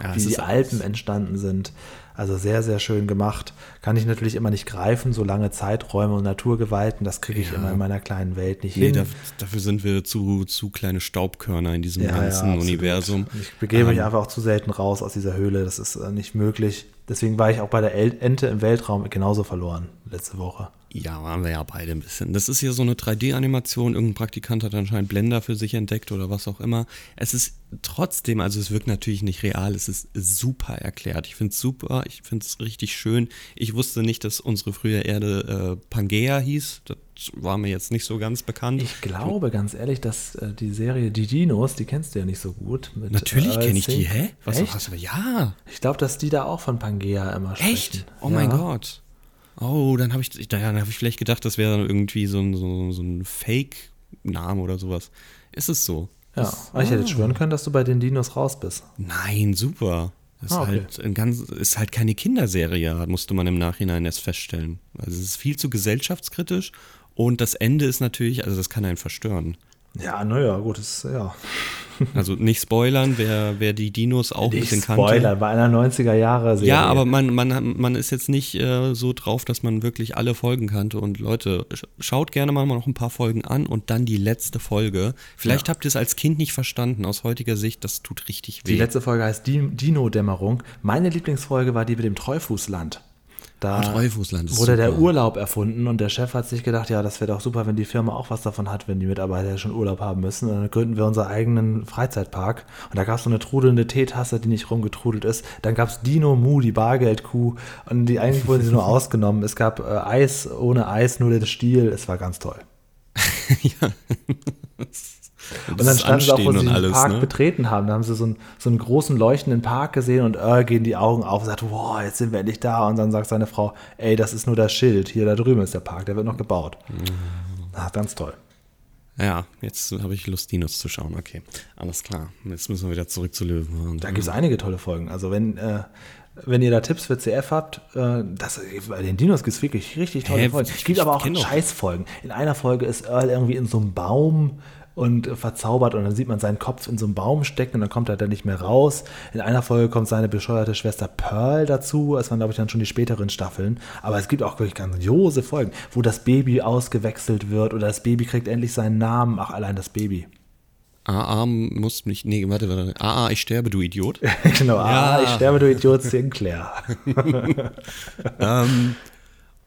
S3: ja, wie die Alpen entstanden sind. Also sehr, sehr schön gemacht. Kann ich natürlich immer nicht greifen, so lange Zeiträume und Naturgewalten, das kriege ich ja. immer in meiner kleinen Welt nicht nee, hin.
S2: dafür sind wir zu, zu kleine Staubkörner in diesem ja, ganzen ja, Universum.
S3: Ich begebe ähm, mich einfach auch zu selten raus aus dieser Höhle, das ist äh, nicht möglich. Deswegen war ich auch bei der Ente im Weltraum genauso verloren letzte Woche.
S2: Ja, waren wir ja beide ein bisschen. Das ist hier so eine 3D-Animation. Irgendein Praktikant hat anscheinend Blender für sich entdeckt oder was auch immer. Es ist trotzdem, also es wirkt natürlich nicht real. Es ist super erklärt. Ich finde es super. Ich finde es richtig schön. Ich wusste nicht, dass unsere frühe Erde äh, Pangea hieß. Das war mir jetzt nicht so ganz bekannt.
S3: Ich glaube, ganz ehrlich, dass äh, die Serie Die Dinos, die kennst du ja nicht so gut.
S2: Mit, Natürlich kenne ich die. Hä?
S3: Was Echt? hast du? Ja. Ich glaube, dass die da auch von Pangea immer sprechen. Echt?
S2: Oh ja. mein Gott. Oh, dann habe ich, dann hab ich vielleicht gedacht, das wäre irgendwie so ein, so, so ein Fake-Name oder sowas. Ist es so?
S3: Ja, das, ich hätte oh. schwören können, dass du bei den Dinos raus bist.
S2: Nein, super. Das ah, okay. ist, halt ganz, ist halt keine Kinderserie, musste man im Nachhinein erst feststellen. Also es ist viel zu gesellschaftskritisch und das Ende ist natürlich, also das kann einen verstören.
S3: Ja, naja, gut, ist, ja.
S2: Also nicht spoilern, wer, wer die Dinos auch nicht ein bisschen
S3: kannte. Spoiler, bei einer 90er-Jahre-Serie.
S2: Ja, aber man, man, man ist jetzt nicht äh, so drauf, dass man wirklich alle Folgen kannte. Und Leute, schaut gerne mal noch ein paar Folgen an und dann die letzte Folge. Vielleicht ja. habt ihr es als Kind nicht verstanden. Aus heutiger Sicht, das tut richtig weh.
S3: Die letzte Folge heißt Dino-Dämmerung. Meine Lieblingsfolge war die mit dem Treufußland. Da wurde der
S2: super.
S3: Urlaub erfunden und der Chef hat sich gedacht, ja, das wäre doch super, wenn die Firma auch was davon hat, wenn die Mitarbeiter schon Urlaub haben müssen. Und dann gründen wir unseren eigenen Freizeitpark. Und da gab es so eine trudelnde Teetasse, die nicht rumgetrudelt ist. Dann gab es Dino Mu, die Bargeldkuh. Und die eigentlich wurden sie nur ausgenommen. Es gab äh, Eis ohne Eis, nur der Stiel. Es war ganz toll.
S2: ja.
S3: Und dann standen sie auch, wo sie den
S2: alles,
S3: Park
S2: ne?
S3: betreten haben. Da haben sie so einen, so einen großen leuchtenden Park gesehen und Earl gehen die Augen auf und sagt, wow, jetzt sind wir endlich da. Und dann sagt seine Frau, ey, das ist nur das Schild. Hier da drüben ist der Park, der wird noch gebaut.
S2: Mhm.
S3: Ah, ganz toll.
S2: Ja, jetzt habe ich Lust, Dinos zu schauen. Okay, alles klar. Jetzt müssen wir wieder zurück zu Löwen.
S3: Da gibt es einige tolle Folgen. Also wenn, äh, wenn ihr da Tipps für CF habt, äh, das, bei den Dinos gibt es wirklich richtig tolle
S2: Hä,
S3: Folgen. Es gibt aber auch Scheißfolgen. In einer Folge ist Earl irgendwie in so einem Baum und verzaubert und dann sieht man seinen Kopf in so einem Baum stecken und dann kommt er dann nicht mehr raus. In einer Folge kommt seine bescheuerte Schwester Pearl dazu. Das waren, glaube ich, dann schon die späteren Staffeln. Aber es gibt auch wirklich grandiose Folgen, wo das Baby ausgewechselt wird oder das Baby kriegt endlich seinen Namen. Ach, allein das Baby.
S2: AA muss mich. Nee, warte, warte. AA, ich sterbe, du Idiot.
S3: genau, ah,
S2: Ja.
S3: ich sterbe, du Idiot, Sinclair.
S2: ähm,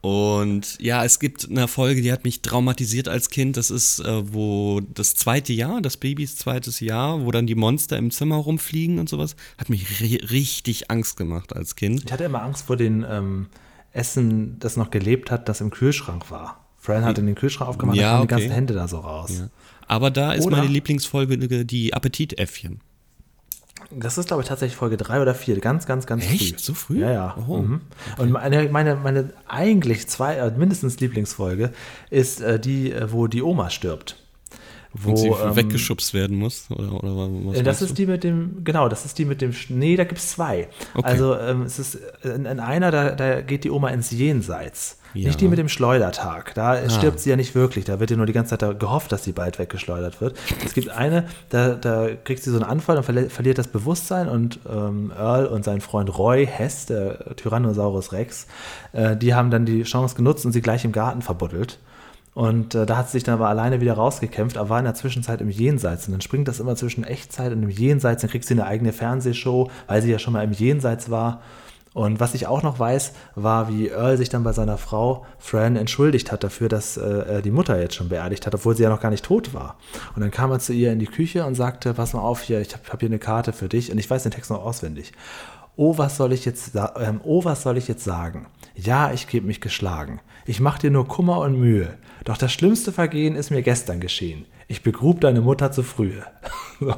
S2: und ja, es gibt eine Folge, die hat mich traumatisiert als Kind. Das ist, äh, wo das zweite Jahr, das Babys zweites Jahr, wo dann die Monster im Zimmer rumfliegen und sowas, hat mich ri richtig Angst gemacht als Kind.
S3: Ich hatte immer Angst vor dem ähm, Essen, das noch gelebt hat, das im Kühlschrank war. Fran hat in den Kühlschrank aufgemacht
S2: Ja,
S3: und kamen die
S2: okay.
S3: ganzen Hände da so raus.
S2: Ja. Aber da ist
S3: Oder-
S2: meine Lieblingsfolge die Appetitäffchen.
S3: Das ist, glaube ich, tatsächlich Folge 3 oder 4. Ganz, ganz, ganz früh.
S2: Echt? So früh?
S3: Ja, ja.
S2: Oh.
S3: Mhm. Und meine, meine, meine eigentlich zwei, äh, mindestens Lieblingsfolge ist äh, die, äh, wo die Oma stirbt. Wo,
S2: Und sie
S3: ähm,
S2: weggeschubst werden muss? Oder, oder was
S3: Äh, Das ist
S2: du?
S3: die mit dem, genau, das ist die mit dem, nee, da gibt es zwei.
S2: Okay.
S3: Also ähm, es ist in, in einer, da, da geht die Oma ins Jenseits.
S2: Ja.
S3: Nicht die mit dem Schleudertag. Da stirbt sie ja nicht wirklich. Da wird ja nur die ganze Zeit gehofft, dass sie bald weggeschleudert wird. Es gibt eine, da, da kriegt sie so einen Anfall und verli verliert das Bewusstsein und ähm, Earl und sein Freund Roy Hess, der Tyrannosaurus Rex, äh, die haben dann die Chance genutzt und sie gleich im Garten verbuddelt. Und äh, da hat sie sich dann aber alleine wieder rausgekämpft, aber war in der Zwischenzeit im Jenseits. Und dann springt das immer zwischen Echtzeit und dem Jenseits. Dann kriegt sie eine eigene Fernsehshow, weil sie ja schon mal im Jenseits war. Und was ich auch noch weiß, war, wie Earl sich dann bei seiner Frau Fran entschuldigt hat dafür, dass äh, er die Mutter jetzt schon beerdigt hat, obwohl sie ja noch gar nicht tot war. Und dann kam er zu ihr in die Küche und sagte, pass mal auf hier, ich habe hab hier eine Karte für dich. Und ich weiß den Text noch auswendig. Oh, was soll ich jetzt, ähm, oh, was soll ich jetzt sagen? Ja, ich gebe mich geschlagen. Ich mache dir nur Kummer und Mühe. Doch das schlimmste Vergehen ist mir gestern geschehen. Ich begrub deine Mutter zu frühe. So.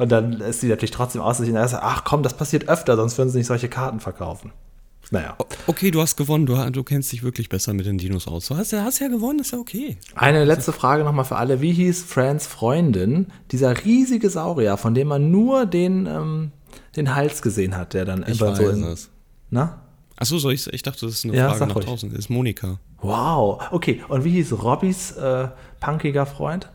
S3: und dann ist sie natürlich trotzdem aus, dass sie sagt, ach komm, das passiert öfter, sonst würden sie nicht solche Karten verkaufen. Naja.
S2: Okay, du hast gewonnen. Du, du kennst dich wirklich besser mit den Dinos aus. Du hast ja, hast ja gewonnen, ist ja okay.
S3: Eine letzte Frage nochmal für alle. Wie hieß Frans Freundin, dieser riesige Saurier, von dem man nur den, ähm, den Hals gesehen hat, der dann
S2: Ich
S3: immer so
S2: weiß
S3: in,
S2: es.
S3: Na?
S2: Achso, soll ich, ich dachte, das ist eine
S3: Ja,
S2: Frage nach
S3: ruhig.
S2: draußen. Das ist Monika.
S3: Wow. Okay, und wie hieß Robbys äh, punkiger Freund?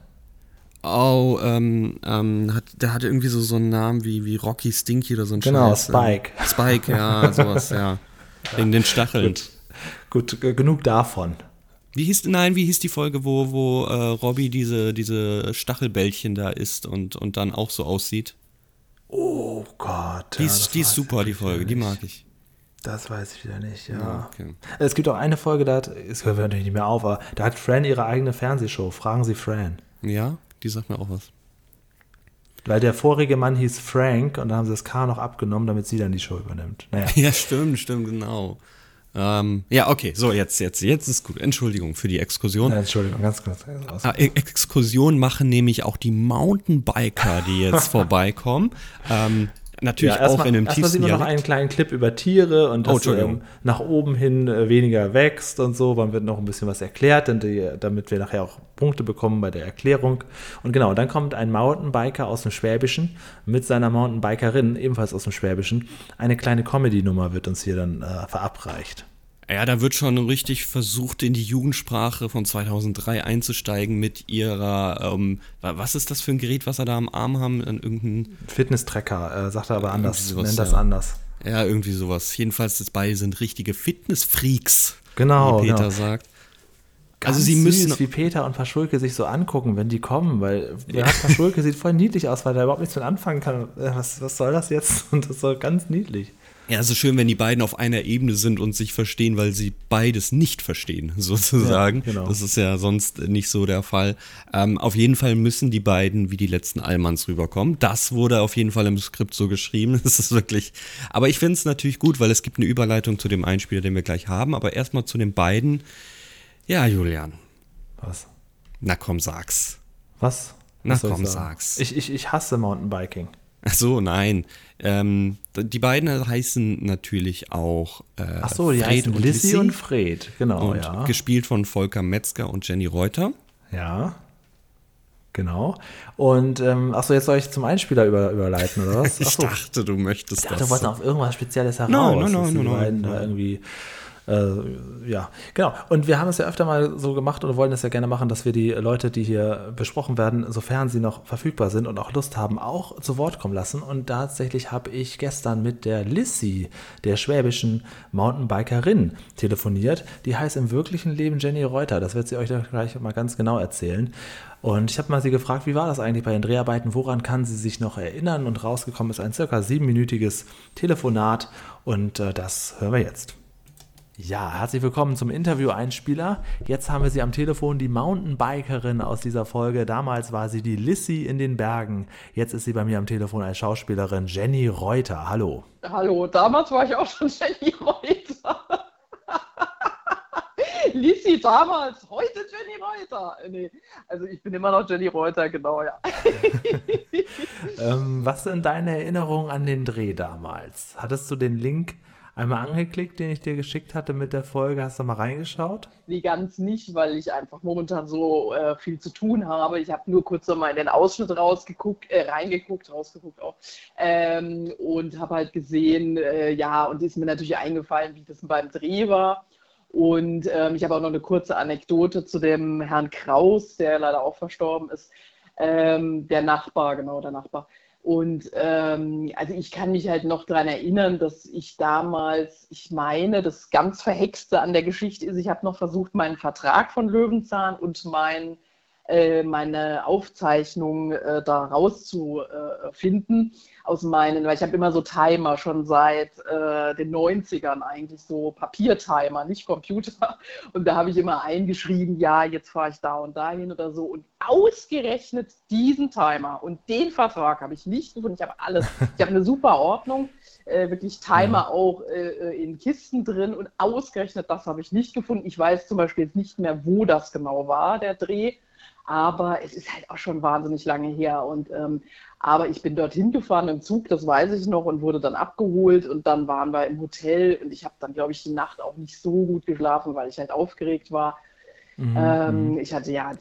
S2: Oh, ähm, ähm, hat, der hatte irgendwie so, so einen Namen wie, wie Rocky Stinky oder so ein
S3: Genau,
S2: Scheiß.
S3: Spike.
S2: Ähm, Spike, ja, sowas, ja. Wegen den Stacheln.
S3: Gut, g- genug davon.
S2: Wie hieß, nein, wie hieß die Folge, wo, wo äh, Robbie diese, diese Stachelbällchen da isst und, und dann auch so aussieht?
S3: Oh Gott.
S2: Die
S3: ja,
S2: ist, die ist super, die Folge, die mag ich.
S3: Das weiß ich wieder nicht, ja.
S2: Okay.
S3: Es gibt auch eine Folge, da hat, es hört natürlich nicht mehr auf, aber da hat Fran ihre eigene Fernsehshow. Fragen Sie Fran.
S2: Ja, die sagt mir auch was.
S3: Weil der vorige Mann hieß Frank und da haben sie das K noch abgenommen, damit sie dann die Show übernimmt. Naja.
S2: Ja, stimmt, stimmt, genau. Ähm, ja, okay, so, jetzt, jetzt, jetzt ist gut. Entschuldigung für die Exkursion.
S3: Äh, Entschuldigung, ganz kurz.
S2: Ah, E- Exkursion machen nämlich auch die Mountainbiker, die jetzt vorbeikommen. Ähm, natürlich auch
S3: erstmal-
S2: in einem
S3: erstmal sieht
S2: tiefsten
S3: man noch einen kleinen Clip über Tiere und
S2: Oh,
S3: dass
S2: Entschuldigung.
S3: ähm, nach oben hin äh, weniger wächst und so. Dann wird noch ein bisschen was erklärt, denn die, damit wir nachher auch Punkte bekommen bei der Erklärung. Und genau, dann kommt ein Mountainbiker aus dem Schwäbischen mit seiner Mountainbikerin, ebenfalls aus dem Schwäbischen. Eine kleine Comedy-Nummer wird uns hier dann äh, verabreicht.
S2: Ja, da wird schon richtig versucht, in die Jugendsprache von 2003 einzusteigen mit ihrer, ähm, wa- was ist das für ein Gerät, was er da am Arm haben? Irgendein,
S3: Fitness-Tracker, äh, sagt er aber anders,
S2: sowas,
S3: nennt das
S2: ja.
S3: anders.
S2: ja, irgendwie sowas. Jedenfalls, das beide sind richtige Fitness-Freaks,
S3: Genau,
S2: wie Peter
S3: genau.
S2: sagt.
S3: Ganz
S2: also sie müssen,
S3: süß, wie Peter und Paschulke sich so angucken, wenn die kommen, weil ja. Paschulke sieht voll niedlich aus, weil er überhaupt nichts mit anfangen kann. Äh, Was, was soll das jetzt? Und das ist so ganz niedlich.
S2: Ja, so schön, wenn die beiden auf einer Ebene sind und sich verstehen, weil sie beides nicht verstehen, sozusagen. Ja, genau. Das ist ja sonst nicht so der Fall. Ähm, auf jeden Fall müssen die beiden wie die letzten Allmanns rüberkommen. Das wurde auf jeden Fall im Skript so geschrieben. Das ist wirklich. Aber ich finde es natürlich gut, weil es gibt eine Überleitung zu dem Einspieler, den wir gleich haben. Aber erstmal zu den beiden. Ja, Julian.
S3: Was?
S2: Na komm, sag's.
S3: Was?
S2: Na komm, sag's.
S3: Ich, ich, ich hasse Mountainbiking.
S2: Ach so, nein. Ähm, die beiden heißen natürlich auch
S3: äh, Ach so, die Fred heißen und Lissy, Lissy und Fred, genau, und
S2: ja. Gespielt von Volker Metzger und Jenny Reuter.
S3: Ja. Genau. Und ähm, achso, jetzt soll ich zum Einspieler über, überleiten, oder was?
S2: ich dachte, du möchtest ich dachte,
S3: das. Du wolltest auf irgendwas Spezielles heraus. Nein, nein, nein, nein, nein. irgendwie äh, ja, genau. Und wir haben es ja öfter mal so gemacht und wollen es ja gerne machen, dass wir die Leute, die hier besprochen werden, sofern sie noch verfügbar sind und auch Lust haben, auch zu Wort kommen lassen. Und tatsächlich habe ich gestern mit der Lissy, der schwäbischen Mountainbikerin, telefoniert. Die heißt im wirklichen Leben Jenny Reuter. Das wird sie euch gleich mal ganz genau erzählen. Und ich habe mal sie gefragt, wie war das eigentlich bei den Dreharbeiten? Woran kann sie sich noch erinnern? Und rausgekommen ist ein circa siebenminütiges Telefonat. Und äh, das hören wir jetzt. Ja, herzlich willkommen zum Interview-Einspieler. Jetzt haben wir sie am Telefon, die Mountainbikerin aus dieser Folge. Damals war sie die Lissy in den Bergen. Jetzt ist sie bei mir am Telefon als Schauspielerin Jenny Reuter. Hallo.
S4: Hallo, damals war ich auch schon Jenny Reuter. Lissy damals, heute Jenny Reuter. Nee, also ich bin immer noch Jenny Reuter, genau, ja.
S3: ähm, was sind deine Erinnerungen an den Dreh damals? Hattest du den Link einmal angeklickt, den ich dir geschickt hatte mit der Folge. Hast du mal reingeschaut?
S4: Nee, ganz nicht, weil ich einfach momentan so äh, viel zu tun habe. Ich habe nur kurz mal in den Ausschnitt rausgeguckt, äh, reingeguckt, rausgeguckt auch. Ähm, und habe halt gesehen, äh, ja, und ist mir natürlich eingefallen, wie das beim Dreh war. Und ähm, ich habe auch noch eine kurze Anekdote zu dem Herrn Kraus, der leider auch verstorben ist. Ähm, der Nachbar, genau, der Nachbar. Und ähm, also ich kann mich halt noch daran erinnern, dass ich damals, ich meine, das ganz Verhexte an der Geschichte ist, ich habe noch versucht, meinen Vertrag von Löwenzahn und mein äh, meine Aufzeichnung äh, da rauszufinden aus meinen, weil ich habe immer so Timer schon seit äh, den 90ern eigentlich, so Papiertimer, nicht Computer. Und da habe ich immer eingeschrieben, ja, jetzt fahre ich da und dahin oder so. Und ausgerechnet diesen Timer und den Vertrag habe ich nicht gefunden. Ich habe alles. Ich habe eine super Ordnung. Äh, wirklich Timer auch äh, in Kisten drin und ausgerechnet das habe ich nicht gefunden. Ich weiß zum Beispiel jetzt nicht mehr, wo das genau war, der Dreh aber es ist halt auch schon wahnsinnig lange her. Und ähm, aber ich bin dorthin gefahren im Zug, das weiß ich noch, und wurde dann abgeholt und dann waren wir im Hotel und ich habe dann, glaube ich, die Nacht auch nicht so gut geschlafen, weil ich halt aufgeregt war. Mhm. Ähm, mhm. ich hatte ja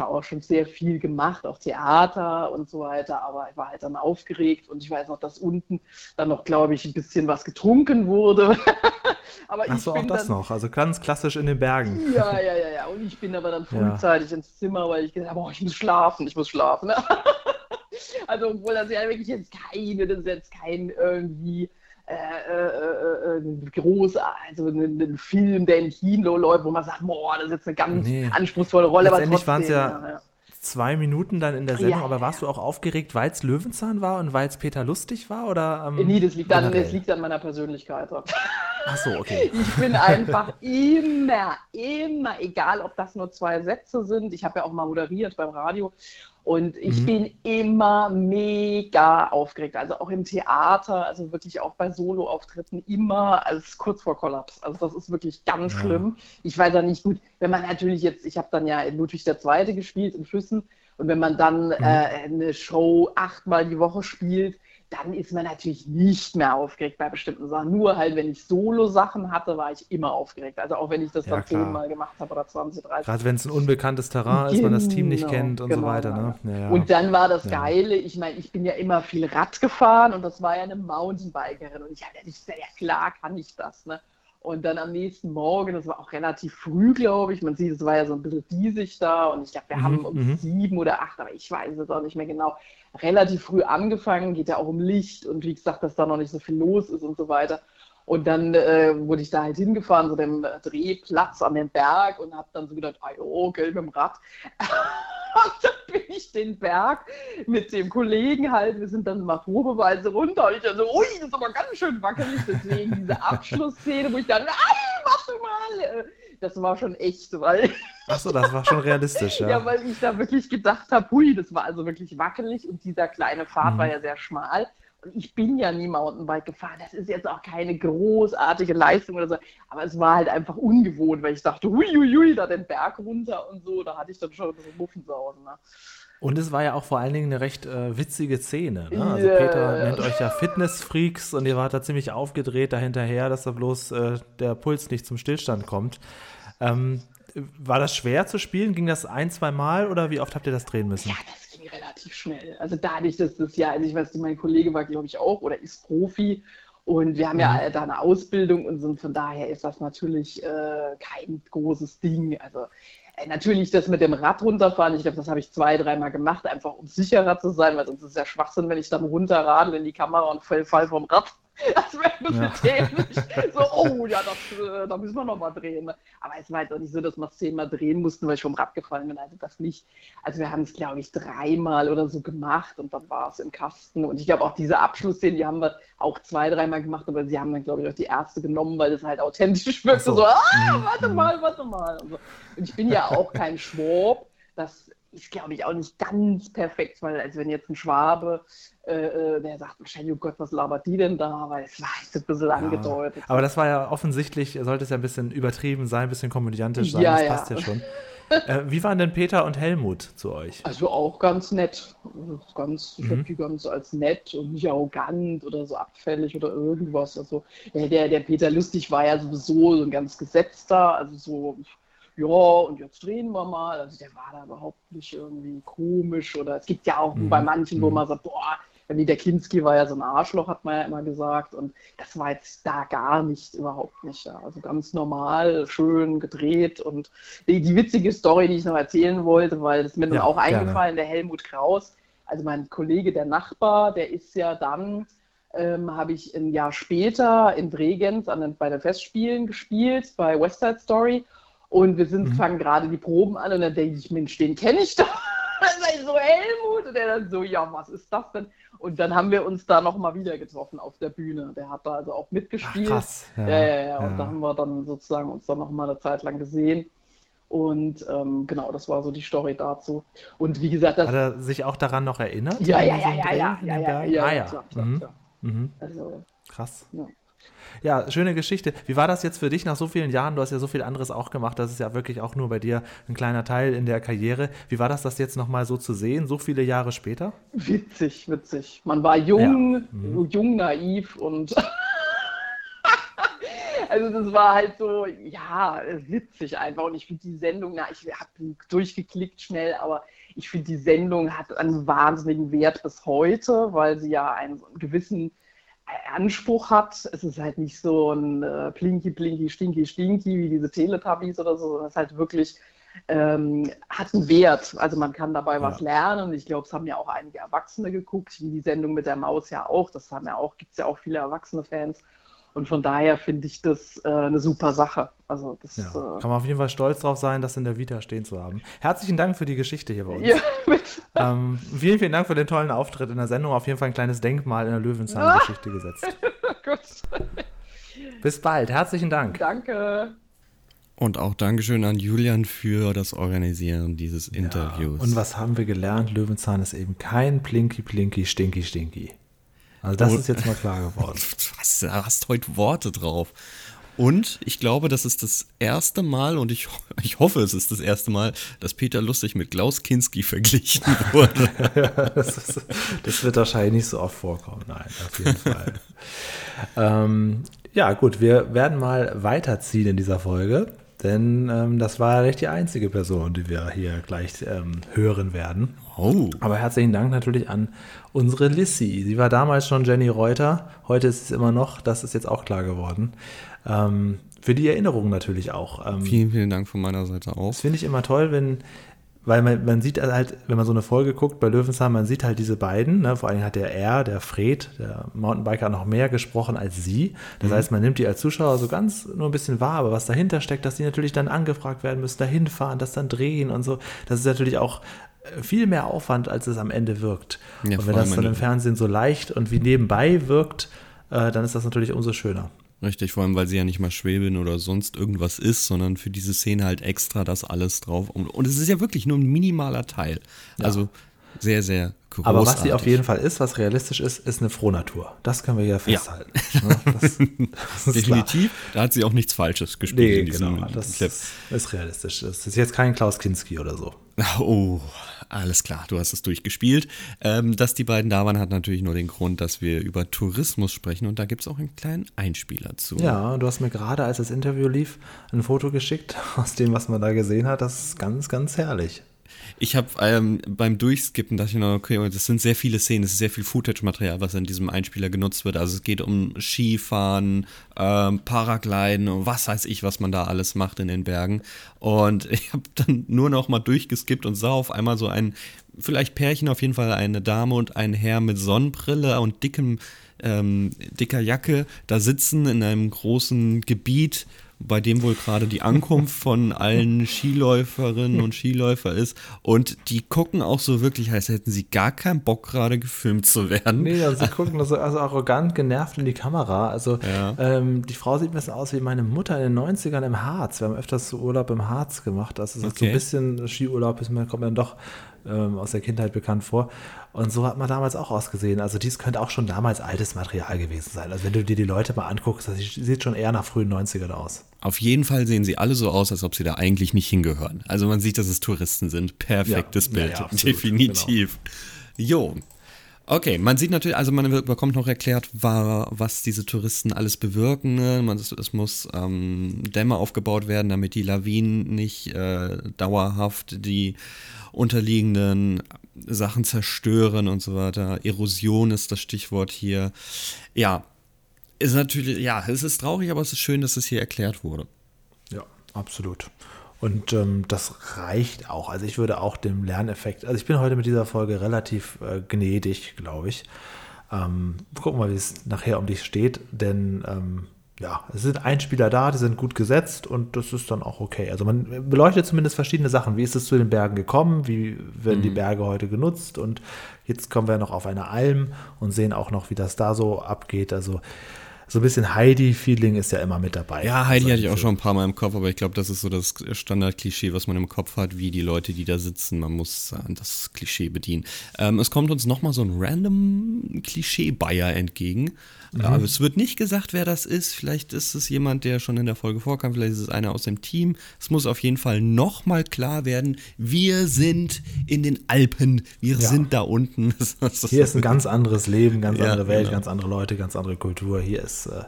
S4: auch schon sehr viel gemacht, auch Theater und so weiter, aber ich war halt dann aufgeregt und ich weiß noch, dass unten dann noch, glaube ich, ein bisschen was getrunken wurde.
S3: aber Ach so, auch das dann, noch, also ganz klassisch in den Bergen.
S4: Ja, ja, ja, ja. Und ich bin aber dann frühzeitig ja. ins Zimmer, weil ich gesagt habe, oh, ich muss schlafen, ich muss schlafen. also, obwohl das ja wirklich jetzt keine, das ist jetzt kein irgendwie äh, äh, äh, groß, also ein, ein, Film, der im Kino läuft, wo man sagt, boah, das ist jetzt eine ganz nee. anspruchsvolle Rolle.
S3: Letztendlich waren es ja, ja, zwei Minuten dann in der Sendung, ja, aber warst du auch aufgeregt, weil es Löwenzahn war und weil es Peter lustig war? Oder,
S4: ähm, nee, das liegt, an, das liegt an meiner Persönlichkeit.
S3: Ach so, okay.
S4: Ich bin einfach immer, immer, egal ob das nur zwei Sätze sind, ich habe ja auch mal moderiert beim Radio und ich mhm. bin immer mega aufgeregt. Also auch im Theater, also wirklich auch bei Soloauftritten immer als kurz vor Kollaps. Also das ist wirklich ganz ja. schlimm. Ich weiß ja nicht gut, wenn man natürlich jetzt, ich habe dann ja in Ludwig II. gespielt in Füssen und wenn man dann mhm. äh, eine Show achtmal die Woche spielt, dann ist man natürlich nicht mehr aufgeregt bei bestimmten Sachen. Nur halt, wenn ich Solo-Sachen hatte, war ich immer aufgeregt. Also auch wenn ich das ja, dann zehnmal gemacht habe oder 20, 30.
S3: Gerade wenn es ein unbekanntes Terrain genau, ist, man das Team nicht genau, kennt und genau, so weiter. Ne?
S4: Ja, ja. Und dann war das Geile, ich meine, ich bin ja immer viel Rad gefahren und das war ja eine Mountainbikerin und ich hatte ja klar kann ich das. Ne? Und dann am nächsten Morgen, das war auch relativ früh, glaube ich, man sieht, es war ja so ein bisschen diesig da und ich glaube, wir mhm, haben um mhm. sieben oder acht, aber ich weiß es auch nicht mehr genau, relativ früh angefangen, geht ja auch um Licht und wie gesagt, dass da noch nicht so viel los ist und so weiter. Und dann äh, wurde ich da halt hingefahren, so dem Drehplatz an den Berg und habe dann so gedacht, ah jo, gell, mit dem Rad. und dann bin ich den Berg mit dem Kollegen halt, wir sind dann mal probeweise runter und ich dann so, ui, das ist aber ganz schön wackelig. Deswegen diese Abschlussszene, wo ich dann, nein, warte mal. Das war schon echt, weil.
S3: Achso, das war schon realistisch, ja.
S4: ja, weil ich da wirklich gedacht habe, hui, das war also wirklich wackelig und dieser kleine Pfad mhm. war ja sehr schmal. Ich bin ja nie Mountainbike gefahren. Das ist jetzt auch keine großartige Leistung oder so. Aber es war halt einfach ungewohnt, weil ich dachte, hui, hui, hui, da den Berg runter und so. Da hatte ich dann schon ein bisschen Muffensausen. Ne?
S3: Und es war ja auch vor allen Dingen eine recht äh, witzige Szene. Ne? Also yeah. Peter nennt euch ja Fitnessfreaks und ihr wart da ziemlich aufgedreht dahinterher, dass da bloß äh, der Puls nicht zum Stillstand kommt. Ähm, war das schwer zu spielen? Ging das ein, zwei Mal oder wie oft habt ihr das drehen müssen?
S4: Ja, das relativ schnell. Also dadurch, dass das ja, also ich weiß nicht, mein Kollege war, glaube ich, auch oder ist Profi und wir haben ja mhm. da eine Ausbildung und so, von daher ist das natürlich äh, kein großes Ding. Also äh, natürlich das mit dem Rad runterfahren, ich glaube, das habe ich zwei, dreimal gemacht, einfach um sicherer zu sein, weil sonst ist es ja Schwachsinn, wenn ich dann runterradel in die Kamera und fall, fall vom Rad. Das wäre ein bisschen ja. dämlich. So, oh ja, das, äh, da müssen wir nochmal drehen. Ne? Aber es war jetzt auch nicht so, dass wir es zehnmal drehen mussten, weil ich vom Rad gefallen bin. Also das nicht. Also wir haben es, glaube ich, dreimal oder so gemacht und dann war es im Kasten. Und ich glaube auch diese Abschlussszene, die haben wir auch zwei, dreimal gemacht, aber sie haben dann, glaube ich, auch die erste genommen, weil das halt authentisch wirkte. So. so, ah, mhm. warte mal, warte mal. Und, so. und ich bin ja auch kein Schwab. Das ist, glaube ich, auch nicht ganz perfekt, weil als wenn jetzt ein Schwabe, äh, äh, der sagt wahrscheinlich, oh Gott, was labert die denn da? Weil es war jetzt ein bisschen ja. angedeutet.
S3: Aber das war ja offensichtlich, sollte es ja ein bisschen übertrieben sein, ein bisschen komödiantisch sein, ja, das passt ja, ja schon. äh, wie waren denn Peter und Helmut zu euch?
S4: Also auch ganz nett. Ganz, ich mhm. habe die ganz als nett und nicht arrogant oder so abfällig oder irgendwas. Also der, der Peter Lustig war ja sowieso so ein ganz gesetzter, also so ja, und jetzt drehen wir mal. Also der war da überhaupt nicht irgendwie komisch oder es gibt ja auch mhm. bei manchen, wo mhm. man sagt, boah, wie der Kinski war ja so ein Arschloch, hat man ja immer gesagt. Und das war jetzt da gar nicht, überhaupt nicht. Ja. Also ganz normal, schön gedreht. Und die, die, witzige Story, die ich noch erzählen wollte, weil das mir dann ja, auch eingefallen, der Helmut Kraus, also mein Kollege, der Nachbar, der ist ja dann, ähm, habe ich ein Jahr später in Bregenz an den, bei den Festspielen gespielt, bei West Side Story. Und wir sind, mhm. fangen gerade die Proben an und dann denke ich, Mensch, den kenne ich doch. dann sage ich so, Helmut. Und der dann so, ja, was ist das denn? Und dann haben wir uns da nochmal wieder getroffen auf der Bühne. Der hat da also auch mitgespielt. Ach, krass. Ja, ja, ja, ja. Und da haben wir dann sozusagen uns dann nochmal eine Zeit lang gesehen. Und ähm, genau, das war so die Story dazu. Und wie gesagt, das.
S3: Hat er sich auch daran noch erinnert?
S4: Ja, ja, ja, ja, ja, ja, ja, ja,
S3: ah, ja. Klar, klar, mhm. klar. Mhm. Also, Krass. Ja. Ja, schöne Geschichte. Wie war das jetzt für dich nach so vielen Jahren? Du hast ja so viel anderes auch gemacht. Das ist ja wirklich auch nur bei dir ein kleiner Teil in der Karriere. Wie war das, das jetzt nochmal so zu sehen, so viele Jahre später?
S4: Witzig, witzig. Man war jung, ja. mhm. jung, naiv und also das war halt so, ja, witzig einfach. Und ich finde die Sendung, na, ich habe durchgeklickt schnell, aber ich finde die Sendung hat einen wahnsinnigen Wert bis heute, weil sie ja einen gewissen Anspruch hat. Es ist halt nicht so ein äh, Plinky, Plinky, Stinky, Stinky wie diese Teletubbies oder so, sondern es ist halt wirklich ähm, hat einen Wert. Also man kann dabei ja. was lernen. Ich glaube, es haben ja auch einige Erwachsene geguckt, wie die Sendung mit der Maus ja auch. Das haben ja auch, gibt es ja auch viele erwachsene Fans. Und von daher finde ich das äh, eine super Sache. Also das,
S3: ja, äh, kann man auf jeden Fall stolz drauf sein, das in der Vita stehen zu haben. Herzlichen Dank für die Geschichte hier bei uns. Ja, ähm, vielen, vielen Dank für den tollen Auftritt in der Sendung. Auf jeden Fall ein kleines Denkmal in der Löwenzahn-Geschichte gesetzt. Bis bald. Herzlichen Dank.
S4: Danke.
S2: Und auch Dankeschön an Julian für das Organisieren dieses Interviews.
S3: Ja, und was haben wir gelernt? Löwenzahn ist eben kein Plinky Plinky Stinky Stinky. Also das oh. ist jetzt mal klar geworden.
S2: Du hast, heute Worte drauf. Und ich glaube, das ist das erste Mal, und ich, ich hoffe, es ist das erste Mal, dass Peter Lustig mit Klaus Kinski verglichen wurde.
S3: ja, das, ist, das, wird wahrscheinlich nicht so oft vorkommen. Nein, auf jeden Fall. ähm, ja, gut, wir werden mal weiterziehen in dieser Folge, denn ähm, das war ja nicht die einzige Person, die wir hier gleich ähm, hören werden. Oh. Aber herzlichen Dank natürlich an unsere Lissy. Sie war damals schon Jenny Reuter, heute ist es immer noch, das ist jetzt auch klar geworden. Ähm, für die Erinnerung natürlich auch.
S2: Ähm, vielen, vielen Dank von meiner Seite auch.
S3: Das finde ich immer toll, wenn weil man, man sieht halt, wenn man so eine Folge guckt bei Löwenzahn, man sieht halt diese beiden, ne? vor allem hat der R, der Fred, der Mountainbiker, noch mehr gesprochen als sie. Das mhm. heißt, man nimmt die als Zuschauer so ganz nur ein bisschen wahr, aber was dahinter steckt, dass die natürlich dann angefragt werden müssen, dahin fahren, das dann drehen und so, das ist natürlich auch viel mehr Aufwand, als es am Ende wirkt. Ja, und wenn das dann im Fernsehen so leicht und wie nebenbei wirkt, äh, dann ist das natürlich umso schöner.
S2: Richtig, vor allem, weil sie ja nicht mal Schwäbin oder sonst irgendwas ist, sondern für diese Szene halt extra das alles drauf. Und, es ist ja wirklich nur ein minimaler Teil. Ja. Also sehr, sehr großartig.
S3: Aber was sie auf jeden Fall ist, was realistisch ist, ist eine Frohnatur. Das können wir ja festhalten. Ja. Ne?
S2: Das, das Definitiv. Da hat sie auch nichts Falsches gespielt nee, in diesem
S3: genau, das Clip. ist realistisch. Das ist jetzt kein Klaus Kinski oder so.
S2: Oh, alles klar, du hast es durchgespielt. Ähm, dass die beiden da waren, hat natürlich nur den Grund, dass wir über Tourismus sprechen und da gibt es auch einen kleinen Einspieler zu.
S3: Ja, du hast mir gerade, als das Interview lief, ein Foto geschickt aus dem, was man da gesehen hat. Das ist ganz, ganz herrlich.
S2: Ich habe ähm, beim Durchskippen dachte ich noch, okay, das sind sehr viele Szenen, es ist sehr viel Footage-Material, was in diesem Einspieler genutzt wird. Also es geht um Skifahren, ähm, Paragliden und was weiß ich, was man da alles macht in den Bergen. Und ich habe dann nur noch mal durchgeskippt und sah auf einmal so ein, vielleicht Pärchen, auf jeden Fall eine Dame und ein Herr mit Sonnenbrille und dickem, ähm, dicker Jacke da sitzen in einem großen Gebiet bei dem wohl gerade die Ankunft von allen Skiläuferinnen und Skiläufer ist. Und die gucken auch so wirklich, als hätten sie gar keinen Bock, gerade gefilmt zu werden.
S3: Nee, also sie gucken so also arrogant genervt in die Kamera. Also ja. ähm, die Frau sieht ein bisschen aus wie meine Mutter in den 90ern im Harz. Wir haben öfters so Urlaub im Harz gemacht. Ist okay. so ein bisschen Skiurlaub, ist man kommt dann doch ähm, aus der Kindheit bekannt vor. Und so hat man damals auch ausgesehen. Also dies könnte auch schon damals altes Material gewesen sein. Also wenn du dir die Leute mal anguckst, das sieht schon eher nach frühen 90ern aus.
S2: Auf jeden Fall sehen sie alle so aus, als ob sie da eigentlich nicht hingehören. Also man sieht, dass es Touristen sind. Perfektes ja, Bild. Ja, ja, absolut, Definitiv. Genau. Jo. Okay, man sieht natürlich, also man bekommt noch erklärt, was diese Touristen alles bewirken. Ne? es muss ähm, Dämme aufgebaut werden, damit die Lawinen nicht äh, dauerhaft die unterliegenden Sachen zerstören und so weiter. Erosion ist das Stichwort hier. Ja, ist natürlich, ja, es ist traurig, aber es ist schön, dass es hier erklärt wurde.
S3: Ja, absolut. Und ähm, das reicht auch. Also ich würde auch dem Lerneffekt, also ich bin heute mit dieser Folge relativ äh, gnädig, glaube ich. Ähm, gucken wir mal, wie es nachher um dich steht, denn ähm, ja, es sind Einspieler da, die sind gut gesetzt und das ist dann auch okay. Also man beleuchtet zumindest verschiedene Sachen. Wie ist es zu den Bergen gekommen? Wie werden mhm. die Berge heute genutzt? Und jetzt kommen wir noch auf eine Alm und sehen auch noch, wie das da so abgeht. Also so ein bisschen Heidi-Feeling ist ja immer mit dabei.
S2: Ja, Heidi hatte ich auch schon ein paar Mal im Kopf, aber ich glaube, das ist so das Standard-Klischee, was man im Kopf hat, wie die Leute, die da sitzen. Man muss äh, das Klischee bedienen. Ähm, es kommt uns nochmal so ein random Klischee-Bayer entgegen. Mhm. Aber es wird nicht gesagt, wer das ist. Vielleicht ist es jemand, der schon in der Folge vorkam. Vielleicht ist es einer aus dem Team. Es muss auf jeden Fall nochmal klar werden, wir sind in den Alpen. Wir ja. sind da unten.
S3: Hier ist ein ganz anderes Leben, ganz ja, andere Welt, genau. ganz andere Leute, ganz andere Kultur. Hier ist äh,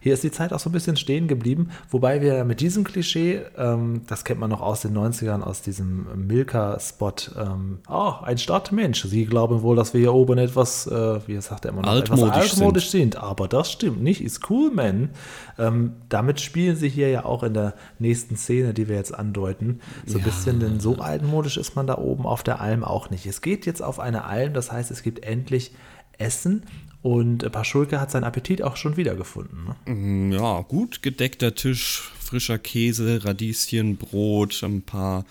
S3: hier ist die Zeit auch so ein bisschen stehen geblieben, wobei wir mit diesem Klischee, ähm, das kennt man noch aus den 90ern, aus diesem Milka-Spot, ähm, oh, ein Stadtmensch. Sie glauben wohl, dass wir hier oben etwas, äh, wie sagt er immer noch,
S2: altmodisch, etwas altmodisch
S3: sind. sind. Aber das stimmt nicht, ist cool, man. Ähm, damit spielen sie hier ja auch in der nächsten Szene, die wir jetzt andeuten, so ein ja. bisschen, denn so altmodisch ist man da oben auf der Alm auch nicht. Es geht jetzt auf eine Alm, das heißt, es gibt endlich Essen und Paschulke hat seinen Appetit auch schon wiedergefunden.
S2: Ne? Mm, ja, gut gedeckter Tisch, frischer Käse, Radieschen, Brot, ein paar,